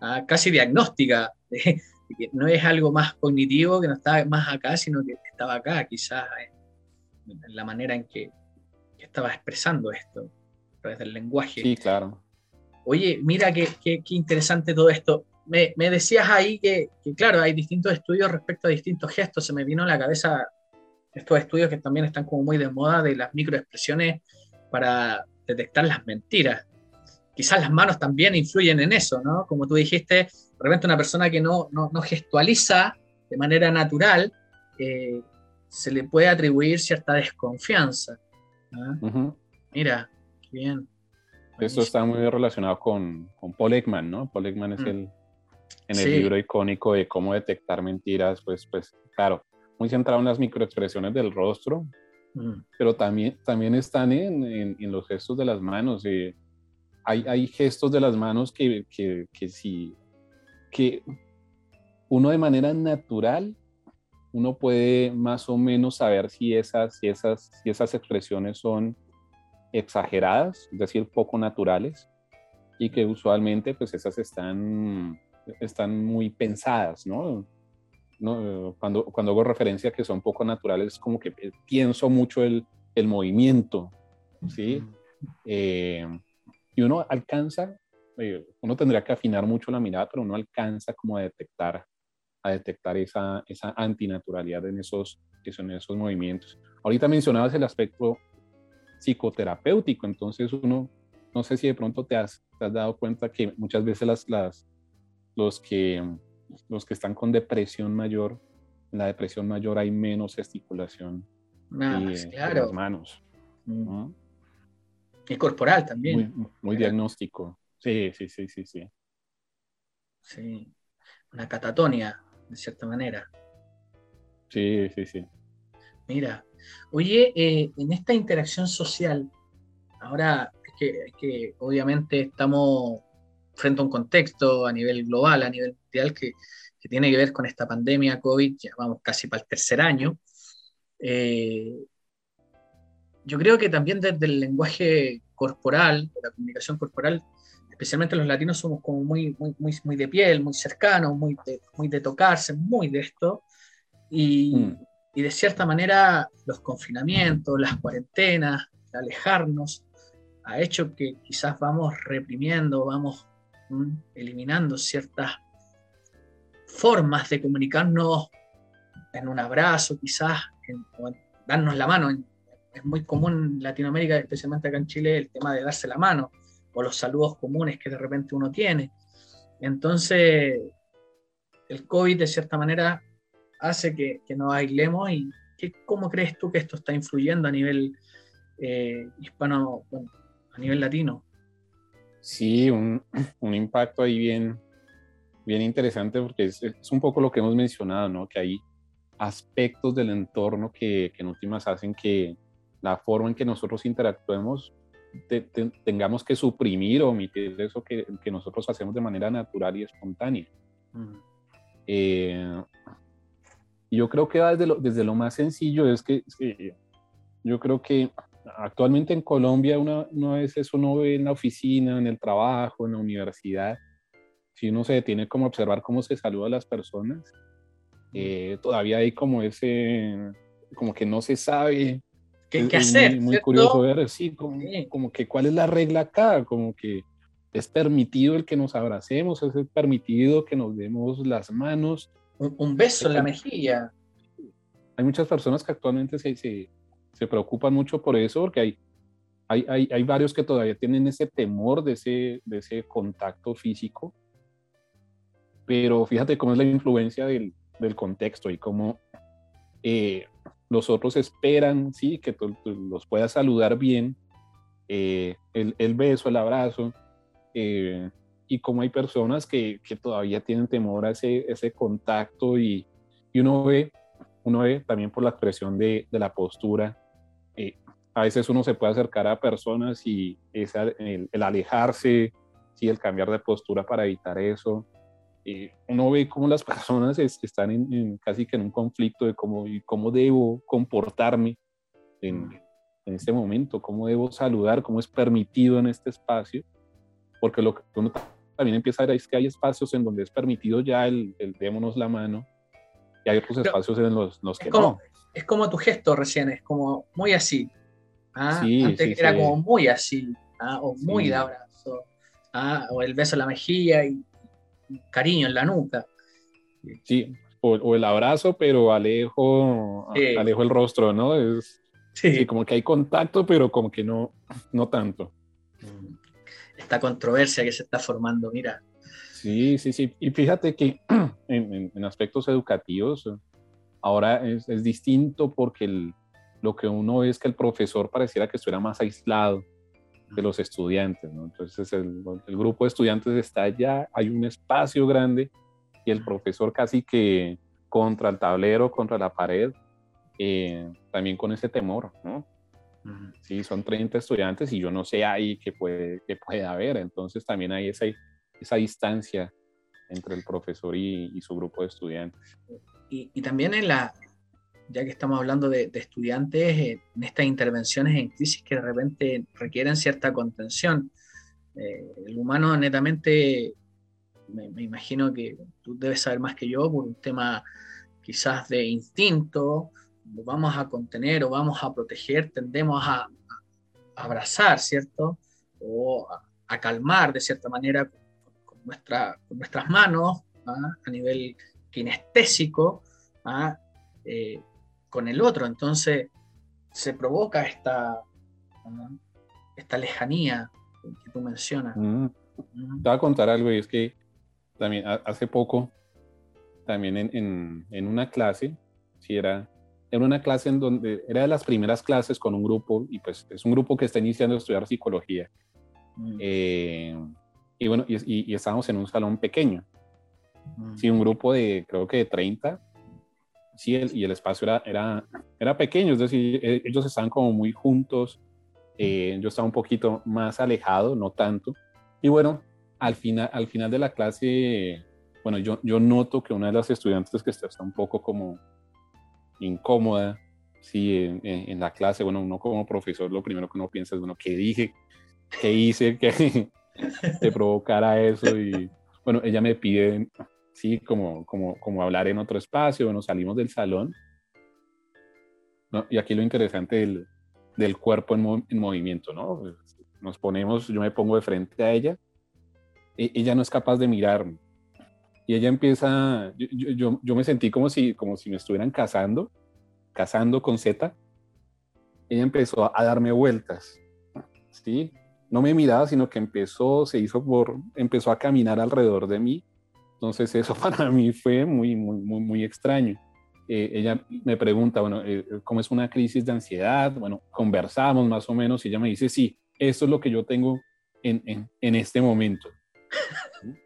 ah, casi diagnóstica, de, que no es algo más cognitivo que no está más acá, sino que estaba acá, quizás en, la manera en que, estaba expresando esto, a través del lenguaje. Sí, claro. Oye, mira qué, qué interesante todo esto me, decías ahí que, claro, hay distintos estudios respecto a distintos gestos. Se me vino a la cabeza estos estudios que también están como muy de moda de las microexpresiones para detectar las mentiras. Quizás las manos también influyen en eso, ¿no? Como tú dijiste, de repente una persona que no, no, gestualiza de manera natural, eh, se le puede atribuir cierta desconfianza. Mira, qué bien. Eso está muy relacionado con, con Paul Ekman, ¿no? Paul Ekman es mm. el, en el libro icónico de cómo detectar mentiras, pues, pues claro, muy centrado en las microexpresiones del rostro, mm. pero también, también están en, en, los gestos de las manos. Eh, hay, hay, gestos de las manos que, que, que, si, que uno de manera natural uno puede más o menos saber si esas, si esas, si esas expresiones son exageradas, es decir, poco naturales, y que usualmente pues esas están, están muy pensadas, ¿no? ¿no? Cuando, cuando hago referencia a que son poco naturales, como que pienso mucho el, el movimiento, ¿sí? Eh, y uno alcanza, eh, uno tendría que afinar mucho la mirada, pero uno alcanza como a detectar, a detectar esa, esa antinaturalidad en esos, en esos movimientos. Ahorita mencionabas el aspecto psicoterapéutico, entonces uno, no sé si de pronto te has, te has dado cuenta que muchas veces las, las, los, que, los que están con depresión mayor, en la depresión mayor hay menos gesticulación ah, pues claro. las manos. Mm. Y corporal también. Muy, diagnóstico. Sí, sí, sí, sí, sí. Sí. Una catatonia, de cierta manera. Sí, sí, sí. Mira, oye, eh, en esta interacción social, ahora es que, obviamente estamos frente a un contexto a nivel global, a nivel mundial, que, tiene que ver con esta pandemia COVID, ya vamos casi para el tercer año. Eh, yo creo que también desde el lenguaje corporal, la comunicación corporal, especialmente los latinos somos como muy, muy, muy, muy de piel, muy cercanos, muy de, muy de tocarse, muy de esto. Y, mm. y de cierta manera los confinamientos, las cuarentenas, alejarnos, ha hecho que quizás vamos reprimiendo, vamos eliminando ciertas formas de comunicarnos en un abrazo, quizás, en, darnos la mano. Es muy común en Latinoamérica, especialmente acá en Chile, el tema de darse la mano o los saludos comunes que de repente uno tiene. Entonces, el COVID de cierta manera hace que, nos aislemos y ¿cómo crees tú que esto está influyendo a nivel eh, hispano, a nivel latino? Sí, un, un, impacto ahí bien, bien interesante porque es, es, un poco lo que hemos mencionado, ¿no? Que hay aspectos del entorno que, que en últimas hacen que la forma en que nosotros interactuemos tengamos que suprimir o omitir eso que, que, nosotros hacemos de manera natural y espontánea. Mm. Eh, yo creo que desde lo, desde lo más sencillo es que yo creo que actualmente en Colombia una, una vez eso uno ve en la oficina, en el trabajo, en la universidad, si uno se detiene como a observar cómo se saluda a las personas, eh, todavía hay como ese, como que no se sabe. ¿Qué, qué hacer? Muy, curioso ver, sí como, como, que cuál es la regla acá, como que es permitido el que nos abracemos, es permitido que nos demos las manos. Un, beso en la mejilla. Hay muchas personas que actualmente se, se, se preocupan mucho por eso, porque hay, hay, hay, hay, varios que todavía tienen ese temor de ese, de ese contacto físico. Pero fíjate cómo es la influencia del, del contexto y cómo eh, los otros esperan, sí, que tú, los puedas saludar bien, eh, el, el, beso, el abrazo, eh, y cómo hay personas que, que, todavía tienen temor a ese, ese contacto y, y uno ve uno ve también por la expresión de, de la postura, a veces uno se puede acercar a personas y el, el, alejarse, ¿sí? el cambiar de postura para evitar eso. Eh, uno ve cómo las personas están en, casi que en un conflicto de cómo, cómo debo comportarme en, en, este momento, cómo debo saludar, cómo es permitido en este espacio, porque lo que uno también empieza a ver es que hay espacios en donde es permitido ya el, el démonos la mano, y hay otros espacios en los, los que como, no. Es como tu gesto recién, es como muy así. ¿Ah? Antes era como muy así, ¿ah? o muy de abrazo, ¿ah? o el beso en la mejilla y, cariño en la nuca. Sí, o, el abrazo, pero alejo, alejo el rostro, ¿no? Es, sí. como que hay contacto, pero como que no, no tanto. Esta controversia que se está formando, mira, Sí, sí, sí. Y fíjate que en, aspectos educativos ahora es, distinto porque lo que uno ve es que el profesor pareciera que estuviera más aislado de los estudiantes, ¿no? Entonces el, grupo de estudiantes está allá, hay un espacio grande y el profesor casi que contra el tablero, contra la pared, eh, también con ese temor, ¿no? Sí, son 30 estudiantes y yo no sé ahí qué puede, qué puede haber, entonces también hay esa esa distancia entre el profesor y, su grupo de estudiantes. y, también en la, ya que estamos hablando de, estudiantes, en estas intervenciones en crisis que de repente requieren cierta contención. Eh, el humano netamente, me, imagino que tú debes saber más que yo por un tema quizás de instinto, lo vamos a contener o vamos a proteger, tendemos a, abrazar, ¿cierto? O a, calmar de cierta manera con nuestras manos ¿ah? a nivel kinestésico ¿ah? eh, con el otro. Entonces se provoca esta, esta lejanía que tú mencionas. Mm. Te voy a contar algo y es que también hace poco, también en, en, una clase, si era, era una clase en donde era de las primeras clases con un grupo, y pues es un grupo que está iniciando a estudiar psicología. Mm. Eh, y bueno, y, y, estábamos en un salón pequeño. Mm. Sí, un grupo de, creo que de 30. Sí, y el espacio era, era, era pequeño, es decir, e, ellos estaban como muy juntos eh, yo estaba un poquito más alejado, no tanto. Y bueno, al final, al final de la clase, bueno, yo, yo noto que una de las estudiantes que está, está un poco como incómoda, sí, en, en, la clase, bueno, uno como profesor lo primero que uno piensa es, bueno, ¿qué dije? ¿Qué hice que te provocara eso? Y bueno, ella me pide, sí, como, como, como hablar en otro espacio, bueno, salimos del salón. ¿no? Y aquí lo interesante del, del cuerpo en, movimiento, ¿no? Nos ponemos, yo me pongo de frente a ella, e, ella no es capaz de mirarme. Y ella empieza, yo, yo, me sentí como si, como si me estuvieran cazando, cazando con Z. Ella empezó a darme vueltas, ¿sí? No me miraba, sino que empezó, se hizo por, empezó a caminar alrededor de mí. Entonces eso para mí fue muy, muy, muy, muy extraño. Eh, ella me pregunta, bueno, eh, ¿cómo es una crisis de ansiedad? Bueno, conversamos más o menos y ella me dice, sí, esto es lo que yo tengo en, en, en este momento.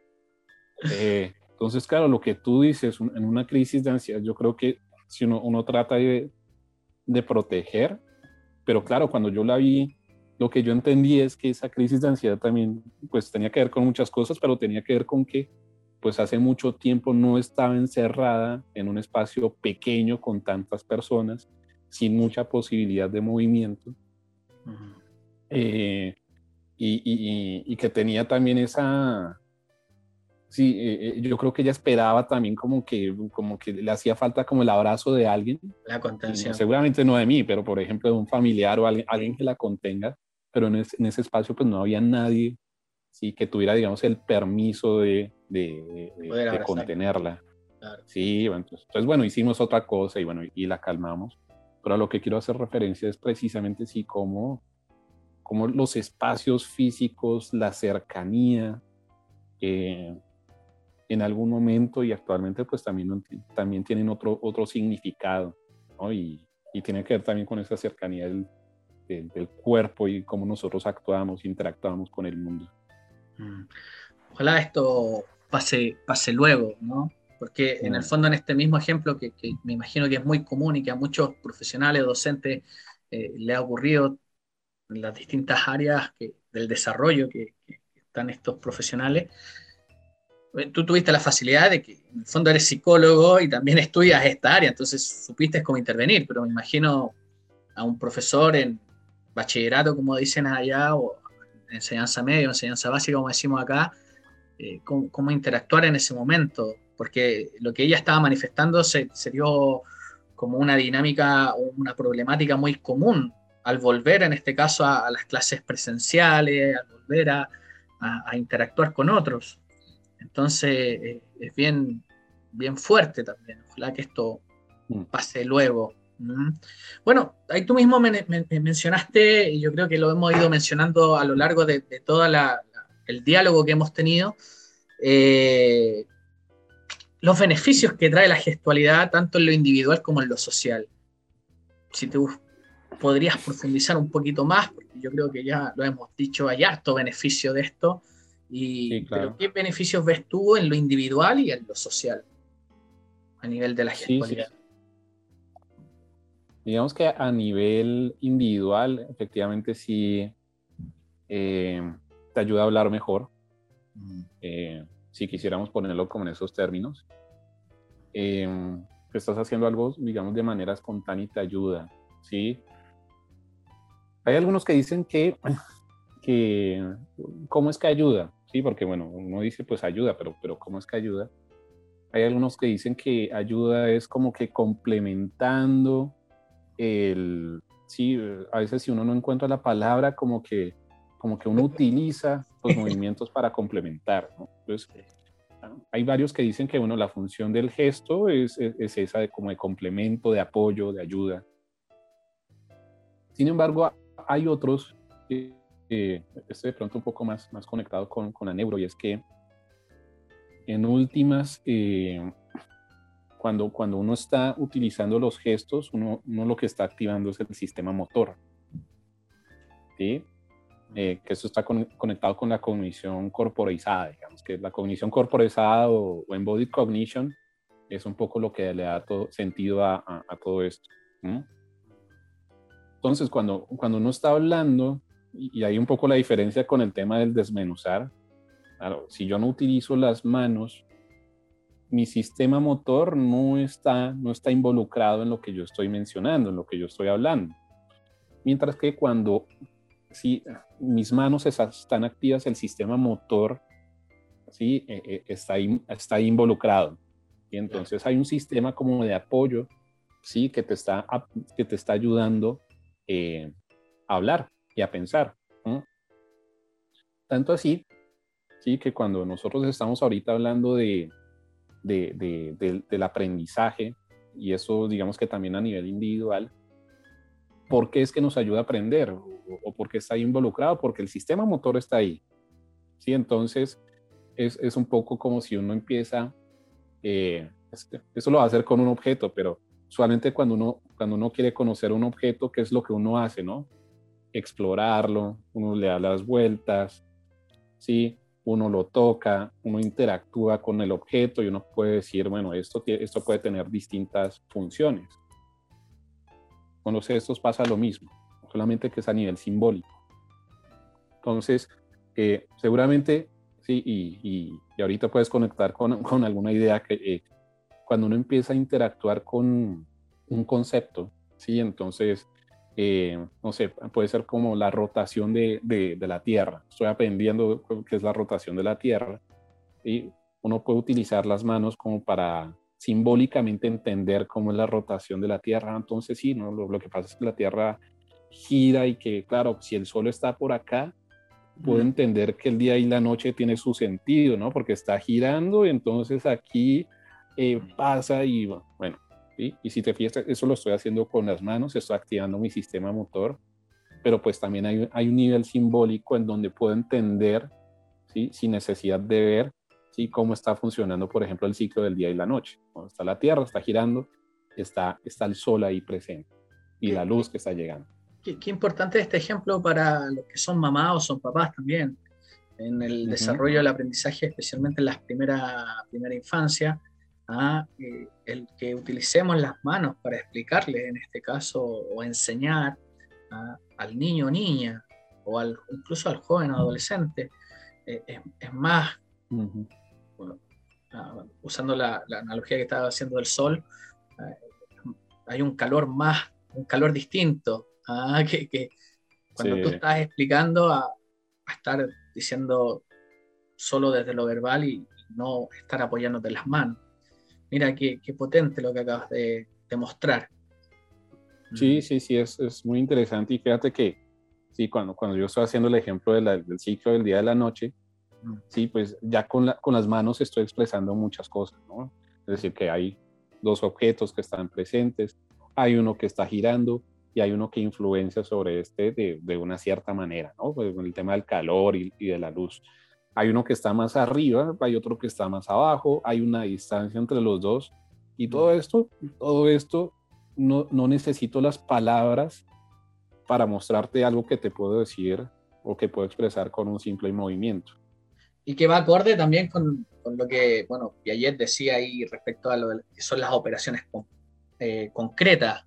Eh, entonces, claro, lo que tú dices en una crisis de ansiedad, yo creo que si uno, uno trata de, de proteger, pero claro, cuando yo la vi, lo que yo entendí es que esa crisis de ansiedad también, pues tenía que ver con muchas cosas, pero tenía que ver con que pues hace mucho tiempo no estaba encerrada en un espacio pequeño con tantas personas, sin mucha posibilidad de movimiento. Eh, y, que tenía también esa, sí, eh, eh, yo creo que ella esperaba también como que, como que le hacía falta como el abrazo de alguien. La contención. seguramente no de mí, pero por ejemplo de un familiar o alguien, alguien que la contenga, pero en, en ese espacio pues no había nadie sí, que tuviera, digamos, el permiso de, de, contenerla. Sí, entonces, bueno, hicimos otra cosa y bueno, y la calmamos. Pero a lo que quiero hacer referencia es precisamente sí como, como los espacios físicos, la cercanía, eh, en algún momento y actualmente pues también, también tienen otro, otro significado, ¿no? Y, y tiene que ver también con esa cercanía del, del, cuerpo y cómo nosotros actuamos, interactuamos con el mundo. Mm. Ojalá esto pase, pase luego, ¿no? Porque en el fondo en este mismo ejemplo, que, me imagino que es muy común y que a muchos profesionales, docentes, eh, le ha ocurrido en las distintas áreas del desarrollo que, están estos profesionales, eh, tú tuviste la facilidad de que en el fondo eres psicólogo y también estudias esta área, entonces supiste cómo intervenir, pero me imagino a un profesor en bachillerato, como dicen allá, o enseñanza media, enseñanza básica, como decimos acá, eh, cómo, interactuar en ese momento, porque lo que ella estaba manifestando se, dio como una dinámica una problemática muy común al volver, en este caso, a, las clases presenciales, al volver a, interactuar con otros. Entonces, eh, es bien, bien fuerte también. Ojalá que esto mm. pase luego. Bueno, ahí tú mismo me, mencionaste, y yo creo que lo hemos ido mencionando a lo largo de, todo el diálogo que hemos tenido, eh, los beneficios que trae la gestualidad tanto en lo individual como en lo social. Si te podrías profundizar un poquito más, porque yo creo que ya lo hemos dicho, hay harto beneficio de esto. Y, pero ¿qué beneficios ves tú en lo individual y en lo social a nivel de la gestualidad? Digamos que a nivel individual, efectivamente sí eh, te ayuda a hablar mejor, eh, si quisiéramos ponerlo como en esos términos. Eh, estás haciendo algo, digamos, de manera espontánea y te ayuda, ¿sí? Hay algunos que dicen que, que ¿cómo es que ayuda? Sí, porque bueno, uno dice pues ayuda, pero, pero ¿cómo es que ayuda? Hay algunos que dicen que ayuda es como que complementando el, sí, a veces si uno no encuentra la palabra, como que, como que uno utiliza los movimientos para complementar, ¿no? Entonces, hay varios que dicen que, bueno, la función del gesto es, es, esa de como de complemento, de apoyo, de ayuda. Sin embargo, hay otros, eh, este de pronto un poco más, más conectado con, con la neuro, y es que en últimas, eh, cuando, cuando uno está utilizando los gestos, uno, uno lo que está activando es el sistema motor. ¿sí? Eh, que eso está conectado con la cognición corporizada, digamos que la cognición corporizada o, embodied cognition es un poco lo que le da todo, sentido a, a, todo esto. Entonces, cuando, cuando uno está hablando, y, y hay un poco la diferencia con el tema del desmenuzar, claro, si yo no utilizo las manos mi sistema motor no está, no está involucrado en lo que yo estoy mencionando, en lo que yo estoy hablando. Mientras que cuando si mis manos están activas, el sistema motor ¿sí? Eh, eh, está, está involucrado. Y entonces hay un sistema como de apoyo ¿sí? que, te está, que te está ayudando eh, a hablar y a pensar. Tanto así ¿sí? que cuando nosotros estamos ahorita hablando de, de, del aprendizaje, y eso digamos que también a nivel individual, ¿por qué es que nos ayuda a aprender? ¿O, por qué está involucrado? Porque el sistema motor está ahí. ¿sí? Entonces, es, es un poco como si uno empieza, eh, eso lo va a hacer con un objeto, pero usualmente cuando uno, cuando uno quiere conocer un objeto, ¿qué es lo que uno hace? no? Explorarlo, uno le da las vueltas, ¿sí? Uno lo toca, uno interactúa con el objeto y uno puede decir, bueno, esto, esto puede tener distintas funciones. Con los gestos pasa lo mismo, solamente que es a nivel simbólico. Entonces, eh, seguramente, sí, y, y, ahorita puedes conectar con, con alguna idea que eh, cuando uno empieza a interactuar con un concepto, sí, entonces eh, no sé, puede ser como la rotación de, de, la Tierra. Estoy aprendiendo qué es la rotación de la Tierra y uno puede utilizar las manos como para simbólicamente entender cómo es la rotación de la Tierra. Entonces sí, ¿no? lo, que pasa es que la Tierra gira y que, claro, si el Sol está por acá, puedo entender que el día y la noche tiene su sentido, ¿no? Porque está girando, y entonces aquí eh, pasa y bueno, y si te fijas, eso lo estoy haciendo con las manos, estoy activando mi sistema motor, pero pues también hay, hay un nivel simbólico en donde puedo entender, ¿sí? sin necesidad de ver, ¿sí? cómo está funcionando, por ejemplo, el ciclo del día y la noche. Cuando está la Tierra, está girando, está, está el Sol ahí presente y la luz que está llegando. Qué, qué importante este ejemplo para los que son mamás o son papás también, en el desarrollo del aprendizaje, especialmente en la primera, primera infancia a eh, el que utilicemos las manos para explicarle, en este caso, o enseñar al niño o niña, o al, incluso al joven o adolescente, eh, es, más, ah, usando la, analogía que estaba haciendo del sol, eh, hay un calor más, un calor distinto, ¿ah? que, cuando tú estás explicando a, a, estar diciendo solo desde lo verbal y, no estar apoyándote las manos. Mira qué, potente lo que acabas de, mostrar. Sí, sí, sí, es, es, muy interesante y fíjate que, sí, cuando, cuando yo estoy haciendo el ejemplo del ciclo del día de la noche, mm. sí, pues ya con, con las manos estoy expresando muchas cosas, ¿no? Es decir, que hay dos objetos que están presentes, hay uno que está girando y hay uno que influencia sobre este de, de una cierta manera, ¿no? Pues el tema del calor y, y de la luz. Hay uno que está más arriba, hay otro que está más abajo, hay una distancia entre los dos. Y todo esto, todo esto, no, no necesito las palabras para mostrarte algo que te puedo decir o que puedo expresar con un simple movimiento. Y que va acorde también con, con lo que, bueno, Piaget decía ahí respecto a lo que son las operaciones eh, concretas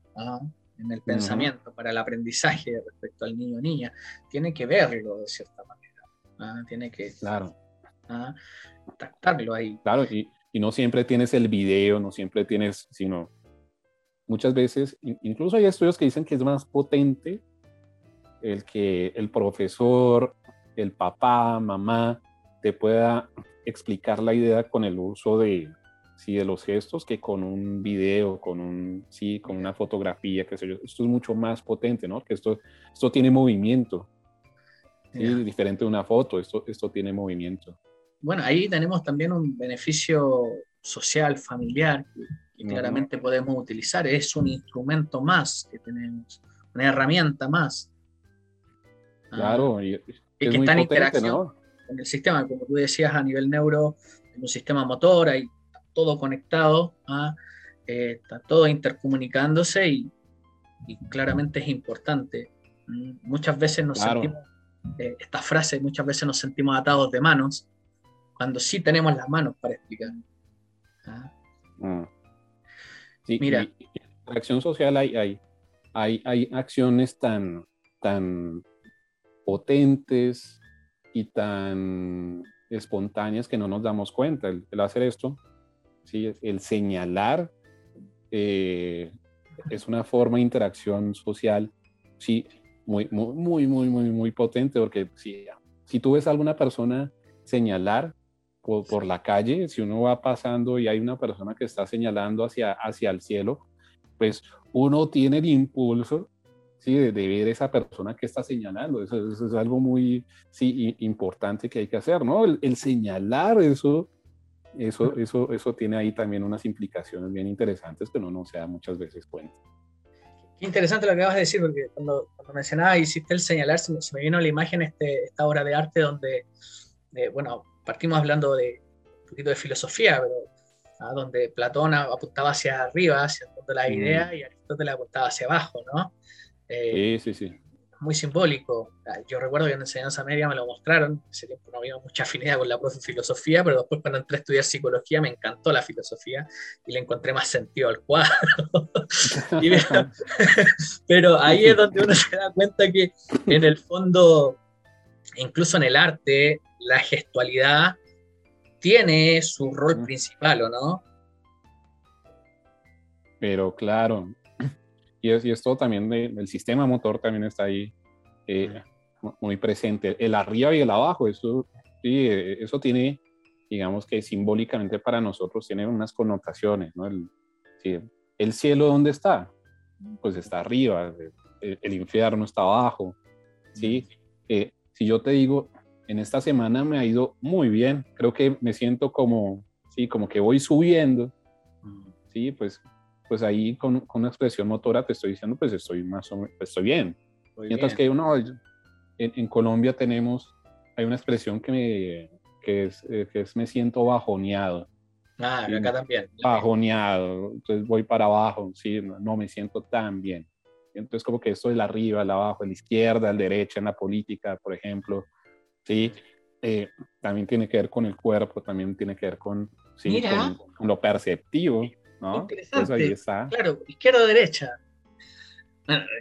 en el pensamiento para el aprendizaje respecto al niño o niña. Tiene que verlo de cierta manera. ¿Ah? tiene que claro. ¿ah? ahí. Claro, y, y, no siempre tienes el video, no siempre tienes, sino muchas veces, incluso hay estudios que dicen que es más potente el que el profesor, el papá, mamá, te pueda explicar la idea con el uso de, sí, de los gestos que con un video, con, un, sí, con una fotografía, qué sé yo. Esto es mucho más potente, ¿no? Que esto, esto tiene movimiento. Diferente de una foto, esto, esto tiene movimiento. Bueno, ahí tenemos también un beneficio social, familiar, que claramente podemos utilizar. Es un instrumento más que tenemos, una herramienta más. Claro, y, que está en interacción con el sistema, como tú decías, a nivel neuro, en un sistema motor, hay todo conectado, ¿ah? eh, está todo intercomunicándose y, claramente es importante. Mm, muchas veces nos sentimos, eh, esta frase, muchas veces nos sentimos atados de manos, cuando sí tenemos las manos para explicar. ¿ah? Mm. Mira. en la acción social hay, hay, hay, hay acciones tan, tan potentes y tan espontáneas que no nos damos cuenta. El, hacer esto, ¿sí? el señalar, eh, es una forma de interacción social, sí, muy, muy, muy, muy, muy, muy potente, porque si, si tú ves a alguna persona señalar por, por, la calle, si uno va pasando y hay una persona que está señalando hacia, hacia el cielo, pues uno tiene el impulso ¿sí? de, ver esa persona que está señalando. Eso, es algo muy sí, importante que hay que hacer, ¿no? El, señalar eso, eso, eso, eso tiene ahí también unas implicaciones bien interesantes que uno no se da muchas veces cuenta. Qué interesante lo que acabas de decir, porque cuando, cuando mencionaba, hiciste el señalar, se me, vino la imagen este, esta obra de arte donde, eh, bueno, partimos hablando de un poquito de filosofía, pero ¿ah? donde Platón apuntaba hacia arriba, hacia el mundo de la idea, y Aristóteles apuntaba hacia abajo, ¿no? Eh, sí, sí, sí. Muy simbólico. Yo recuerdo que en enseñanza media me lo mostraron. Ese tiempo no había mucha afinidad con la profe filosofía, pero después cuando entré a estudiar psicología me encantó la filosofía y le encontré más sentido al cuadro. pero ahí es donde uno se da cuenta que en el fondo, incluso en el arte, la gestualidad tiene su rol principal, ¿o no? Pero claro, y, es, y esto también del sistema motor también está ahí eh, muy presente. El arriba y el abajo, eso, sí, eh, eso tiene, digamos que simbólicamente para nosotros tiene unas connotaciones, ¿no? El, el cielo, ¿dónde está? Pues está arriba, el, infierno está abajo, ¿sí? Eh, si yo te digo, en esta semana me ha ido muy bien, creo que me siento como, sí, como que voy subiendo, sí, pues pues ahí con, con, una expresión motora te estoy diciendo, pues estoy más o menos, pues, estoy bien. Mientras que uno, en, en, Colombia tenemos, hay una expresión que, me, que, es, eh, que es me siento bajoneado. Ah, acá también. Bajoneado, entonces voy para abajo, sí, no, me siento tan bien. Entonces como que esto es la arriba, el abajo, la izquierda, la derecha en la política, por ejemplo, sí, eh, también tiene que ver con el cuerpo, también tiene que ver con, sí, con lo perceptivo. ¿No? ahí está. Claro, izquierda o derecha.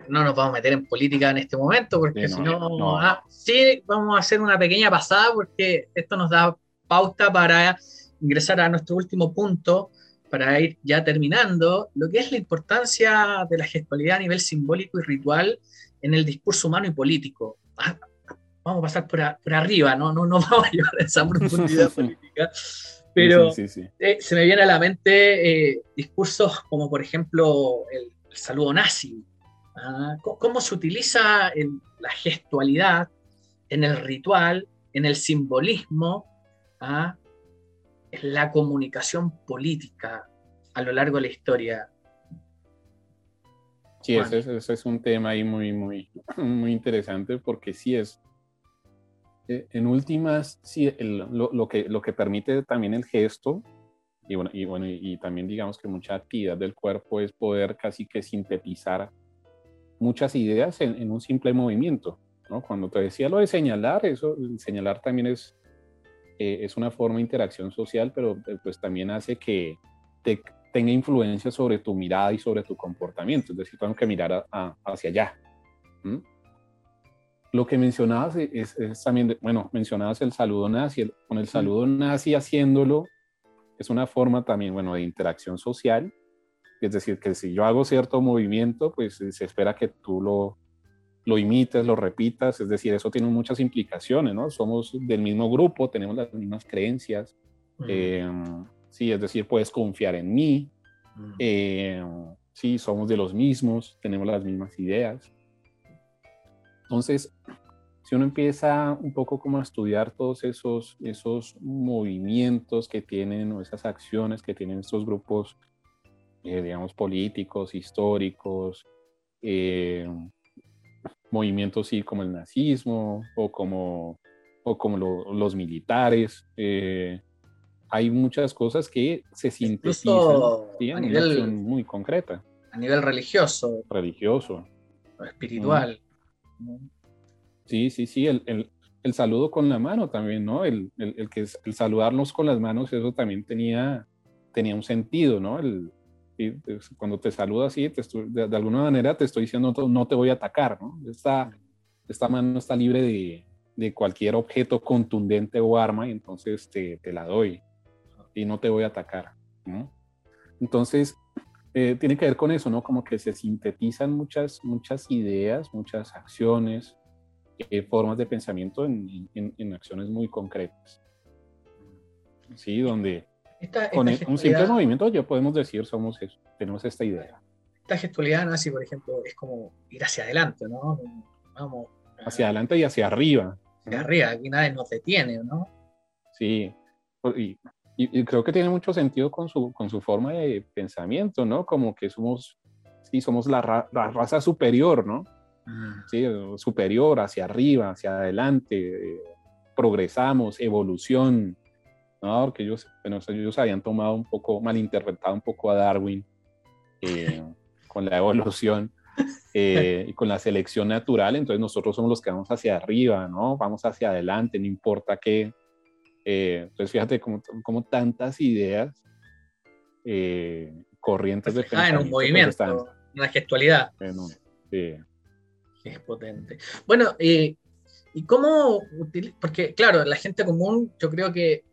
No, nos vamos a meter en política en este momento, porque si no, ah, sí, vamos a hacer una pequeña pasada, porque esto nos da pauta para ingresar a nuestro último punto, para ir ya terminando, lo que es la importancia de la gestualidad a nivel simbólico y ritual en el discurso humano y político. Ah, vamos a pasar por, arriba, ¿no? No, no vamos a llevar esa profundidad política. Pero eh, se me viene a la mente eh, discursos como, por ejemplo, el, saludo nazi. ¿ah? ¿Cómo, se utiliza la gestualidad en el ritual, en el simbolismo, ¿ah? en la comunicación política a lo largo de la historia? Sí, ese, ese, es un tema ahí muy, muy, muy interesante porque sí es eh, en últimas, sí, lo, que, lo que permite también el gesto, y bueno, y, bueno, y, también digamos que mucha actividad del cuerpo es poder casi que sintetizar muchas ideas en, un simple movimiento. ¿no? Cuando te decía lo de señalar, eso, señalar también es, eh, es una forma de interacción social, pero eh, pues también hace que te, tenga influencia sobre tu mirada y sobre tu comportamiento. Es decir, tengo que mirar hacia allá. Lo que mencionabas es, también, bueno, mencionabas el saludo nazi, con el saludo nazi haciéndolo es una forma también, bueno, de interacción social, Es decir, que si yo hago cierto movimiento, pues se espera que tú lo, lo imites, lo repitas, es decir, eso tiene muchas implicaciones, ¿no? Somos del mismo grupo, tenemos las mismas creencias, em, sí, es decir, puedes confiar en mí, em, sí, somos de los mismos, tenemos las mismas ideas. Entonces, si uno empieza un poco como a estudiar todos esos, esos movimientos que tienen o esas acciones que tienen estos grupos, eh, digamos, políticos, históricos, eh, movimientos sí, como el nazismo o como, o como los militares, eh, hay muchas cosas que se sintetizan en una acción muy concreta. A nivel religioso. Religioso. espiritual. Sí, sí, sí, el, el, el, saludo con la mano también, ¿no? El, el, que, el saludarnos con las manos, eso también tenía, tenía un sentido, ¿no? El, cuando te saludo así, te de, alguna manera te estoy diciendo, no, te voy a atacar, ¿no? Esta, esta mano está libre de, de cualquier objeto contundente o arma y entonces te, te, la doy y no te voy a atacar, ¿no? Entonces, eh, tiene que ver con eso, ¿no? Como que se sintetizan muchas, muchas ideas, muchas acciones, eh, formas de pensamiento en, en, acciones muy concretas. Sí, donde con un simple movimiento ya podemos decir somos eso, tenemos esta idea. Esta gestualidad nazi, por ejemplo, es como ir hacia adelante, ¿no? Vamos. Hacia adelante y hacia arriba. Hacia arriba, aquí nadie nos detiene, ¿no? Sí, y, y, creo que tiene mucho sentido con su, con su forma de pensamiento, ¿no? Como que somos, sí, somos la, la raza superior, ¿no? ¿sí? superior, hacia arriba, hacia adelante, eh, progresamos, evolución, ¿no? porque ellos, bueno, ellos habían tomado un poco, malinterpretado un poco a Darwin eh, con la evolución eh, y con la selección natural, entonces nosotros somos los que vamos hacia arriba, ¿no? vamos hacia adelante, no importa qué. Entonces fíjate cómo, cómo tantas ideas corrientes de pensamiento. Ah, en un movimiento, una gestualidad. sí es potente. Bueno, eh, ¿y cómo Porque, claro, la gente común, yo creo que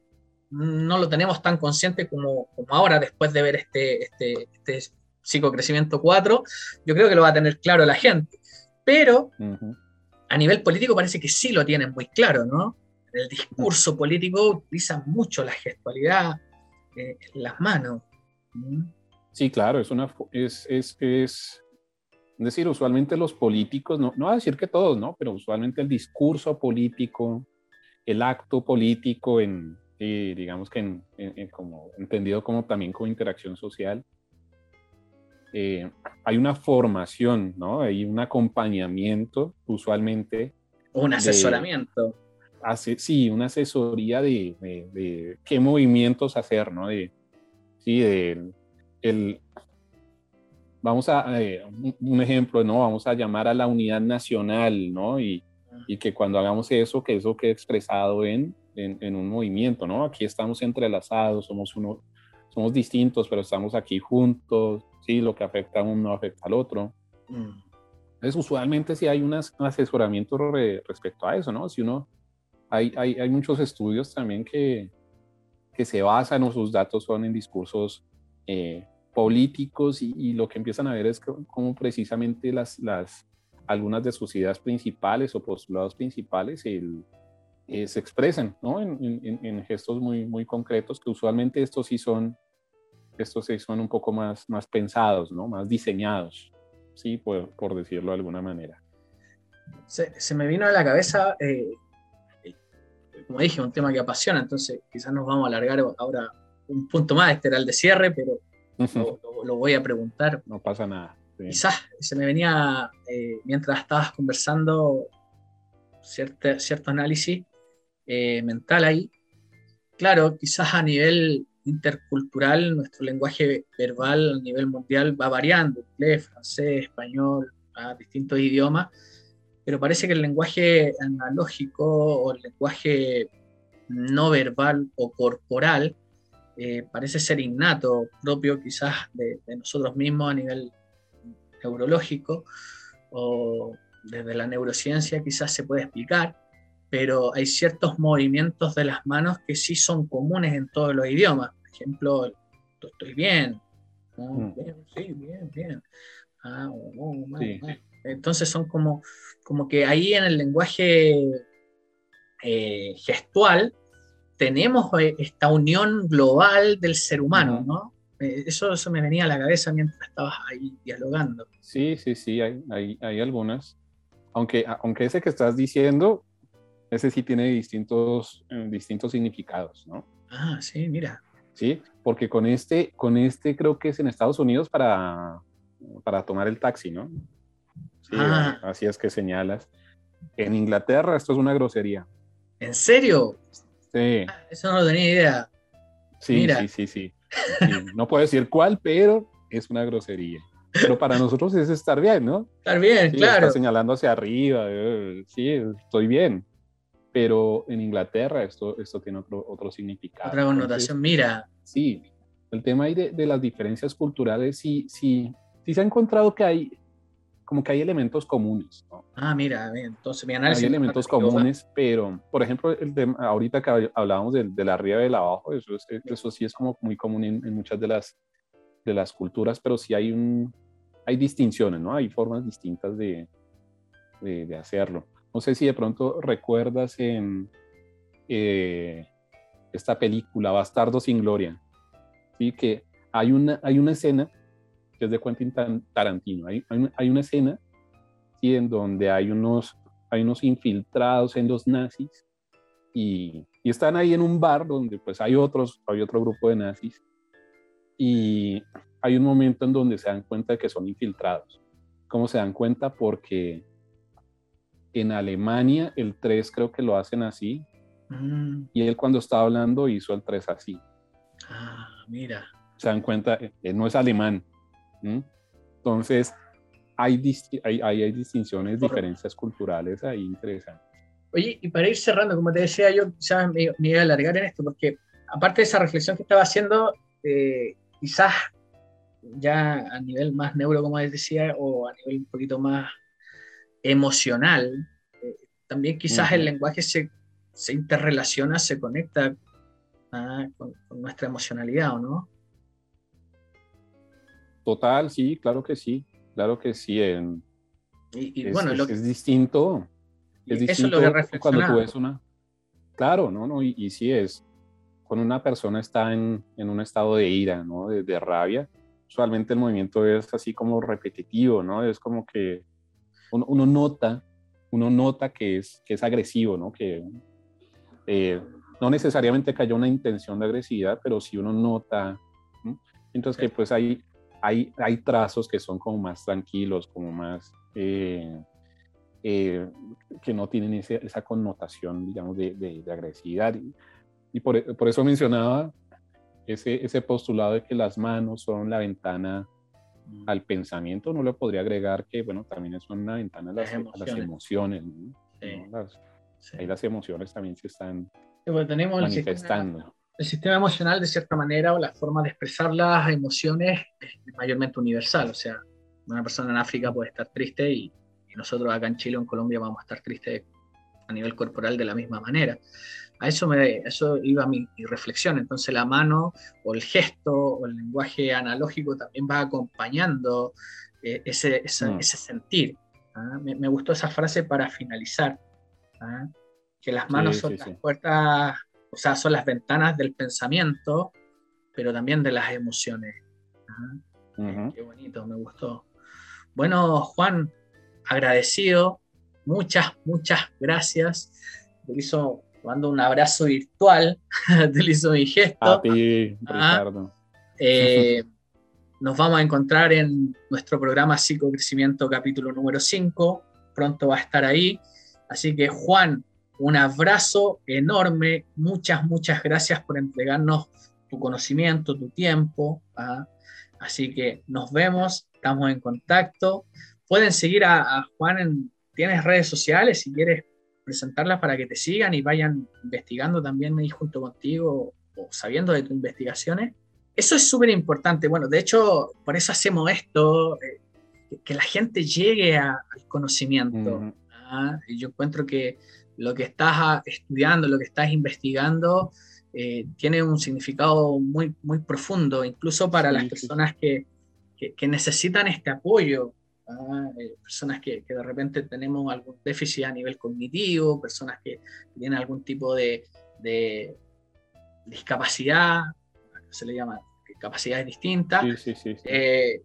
no lo tenemos tan consciente como, como ahora, después de ver este, este, este psicocrecimiento 4, yo creo que lo va a tener claro la gente. Pero a nivel político parece que sí lo tienen muy claro, ¿no? En el discurso político utilizan mucho la gestualidad eh, en las manos. Sí, claro, es una es, es, es es decir, usualmente los políticos, no, no a decir que todos, ¿no? Pero usualmente el discurso político, el acto político, en, digamos que en, como, entendido como también como interacción social, eh, hay una formación, ¿no? Hay un acompañamiento, usualmente. Un asesoramiento. Hace, sí, una asesoría de, de, qué movimientos hacer, ¿no? De, sí, de, el, vamos a, eh, un ejemplo, ¿no? Vamos a llamar a la unidad nacional, ¿no? Y, y que cuando hagamos eso, que eso quede expresado en, en, un movimiento, ¿no? Aquí estamos entrelazados, somos uno, somos distintos, pero estamos aquí juntos, ¿sí? Lo que afecta a uno afecta al otro. Mm. Entonces, usualmente sí hay un asesoramiento respecto a eso, ¿no? Si uno, hay, hay, hay muchos estudios también que, que se basan o sus datos son en discursos eh, políticos y, lo que empiezan a ver es cómo precisamente las, las, algunas de sus ideas principales o postulados principales el, eh, se expresan ¿no? en, en, gestos muy, muy concretos que usualmente estos sí son, estos sí son un poco más, más pensados, ¿no? más diseñados, ¿sí? por, por decirlo de alguna manera. Se, se me vino a la cabeza, eh, como dije, un tema que apasiona, entonces quizás nos vamos a alargar ahora un punto más, este era el de cierre, pero lo, voy a preguntar. No pasa nada. Quizás se me venía, eh, mientras estabas conversando, cierto, cierto análisis eh, mental ahí. Claro, quizás a nivel intercultural, nuestro lenguaje verbal a nivel mundial va variando, inglés, francés, español, a distintos idiomas, pero parece que el lenguaje analógico o el lenguaje no verbal o corporal eh, parece ser innato, propio quizás de, nosotros mismos a nivel neurológico o desde la neurociencia quizás se puede explicar, pero hay ciertos movimientos de las manos que sí son comunes en todos los idiomas. Por ejemplo, estoy bien, Mm. sí, bien, bien. Ah, oh, oh, Entonces son como, como que ahí en el lenguaje eh, gestual tenemos eh, esta unión global del ser humano, ¿no? Eh, eso, eso me venía a la cabeza mientras estabas ahí dialogando. Sí, sí, sí, hay, hay, hay algunas. Aunque, aunque ese que estás diciendo, ese sí tiene distintos, distintos significados, ¿no? Ah, sí, mira. Sí, porque con este, con este creo que es en Estados Unidos para, para tomar el taxi, ¿no? Sí, ah. así es que señalas. En Inglaterra esto es una grosería. ¿En serio? Sí. Ah, eso no lo tenía idea. Sí, sí, sí, sí, No puedo decir cuál, pero es una grosería. Pero para nosotros es estar bien, ¿no? Estar bien, claro. Está señalando hacia arriba. Eh, sí, estoy bien. Pero en Inglaterra esto, esto tiene otro, otro significado. Otra connotación, mira. Sí, el tema ahí de, de, las diferencias culturales, sí, sí, sí se ha encontrado que hay como que hay elementos comunes. Ah, mira, entonces mi análisis. Hay elementos comunes, pero, por ejemplo, el de, ahorita que hablábamos del, del arriba y del abajo, eso, eso sí es como muy común en, muchas de las, de las culturas, pero sí hay, un, hay distinciones, ¿no? Hay formas distintas de, de, de hacerlo. No sé si de pronto recuerdas en eh, esta película, Bastardo sin Gloria, ¿sí? que hay una, hay una escena que es de Quentin Tarantino. Hay, hay, una escena ¿sí? en donde hay unos, hay unos infiltrados en los nazis y, y, están ahí en un bar donde pues hay, otros, hay otro grupo de nazis y hay un momento en donde se dan cuenta de que son infiltrados. ¿Cómo se dan cuenta? Porque en Alemania el 3 creo que lo hacen así. Mm. Y él cuando estaba hablando hizo el 3 así. Ah, mira. Se dan cuenta, él eh, no es alemán. Entonces, hay, hay, hay, distinciones, diferencias culturales ahí interesantes. Oye, y para ir cerrando, como te decía, yo quizás me, iba a alargar en esto, porque aparte de esa reflexión que estaba haciendo, eh, quizás ya a nivel más neuro, como les decía, o a nivel un poquito más emocional, eh, también quizás el lenguaje se, se, interrelaciona, se conecta ah, con, nuestra emocionalidad, ¿o no? Total, sí, claro que sí, claro que sí. y, es, bueno, es, distinto. Es distinto cuando tú ves una... Claro, ¿no? no y, sí es, cuando una persona está en, en un estado de ira, ¿no? De, de rabia, usualmente el movimiento es así como repetitivo, ¿no? Es como que uno, nota, uno nota que es, que es agresivo, ¿no? Que eh, no necesariamente que haya una intención de agresividad, pero sí uno nota. Entonces que pues hay, hay, hay trazos que son como más tranquilos, como más... Eh, eh, que no tienen esa connotación, digamos, de, de, agresividad. Y, por, por, eso mencionaba ese, ese postulado de que las manos son la ventana al pensamiento no le podría agregar que, bueno, también es una ventana a las, emociones. Ahí las emociones también se están tenemos manifestando. El sistema, emocional, de cierta manera, o la forma de expresar las emociones es mayormente universal. O sea, una persona en África puede estar triste y, y nosotros acá en Chile o en Colombia vamos a estar tristes a nivel corporal de la misma manera a eso, me, eso iba mi, reflexión. Entonces la mano o el gesto o el lenguaje analógico también va acompañando eh, ese, mm. ese, sentir. ¿ah? Me, gustó esa frase para finalizar, ¿ah? que las manos son las puertas, o sea, son las ventanas del pensamiento, pero también de las emociones. Qué bonito, me gustó. Bueno, Juan, agradecido, muchas, muchas gracias. Te hizo mando un abrazo virtual, te hizo mi gesto. A ti, Ricardo. Eh, nos vamos a encontrar en nuestro programa Psicocrecimiento capítulo número 5. Pronto va a estar ahí. Así que Juan, un abrazo enorme. Muchas, muchas gracias por entregarnos tu conocimiento, tu tiempo. ¿ah? Así que nos vemos, estamos en contacto. Pueden seguir a, a Juan en, tienes redes sociales si quieres presentarlas para que te sigan y vayan investigando también ahí junto contigo o sabiendo de tus investigaciones. Eso es súper importante. Bueno, de hecho, por eso hacemos esto, eh, que la gente llegue al conocimiento. ¿ah? Y yo encuentro que lo que estás estudiando, lo que estás investigando, eh, tiene un significado muy, muy profundo, incluso para las personas que, que, necesitan este apoyo. ¿ah? Eh, personas que, que, de repente tenemos algún déficit a nivel cognitivo, personas que tienen algún tipo de, de discapacidad, se le llama capacidades distintas. Eh,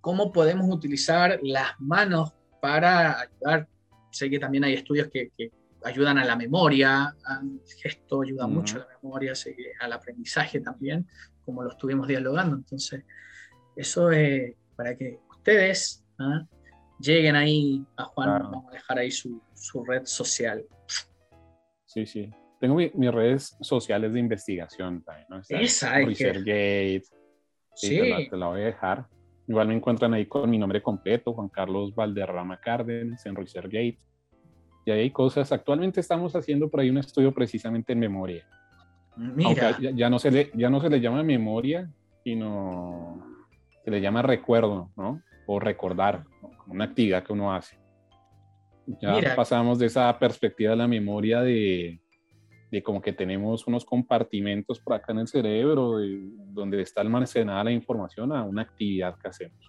¿Cómo podemos utilizar las manos para ayudar? Sé que también hay estudios que, que ayudan a la memoria, el gesto ayuda mucho a la memoria, al aprendizaje también, como lo estuvimos dialogando. Entonces, eso es para que ustedes ¿ah? lleguen ahí a Juan, vamos a dejar ahí su, su, red social. Sí, sí. Tengo mis redes sociales de investigación también, ¿no? Esa ResearchGate. Sí, Te, la, voy a dejar. Igual me encuentran ahí con mi nombre completo, Juan Carlos Valderrama Cárdenas, en ResearchGate y hay cosas. Actualmente estamos haciendo por ahí un estudio precisamente en memoria. Mira. ya, no se le, ya no se le llama memoria, sino se le llama recuerdo, ¿no? O recordar, una actividad que uno hace. Ya pasamos de esa perspectiva de la memoria de, de como que tenemos unos compartimentos por acá en el cerebro donde está almacenada la información a una actividad que hacemos.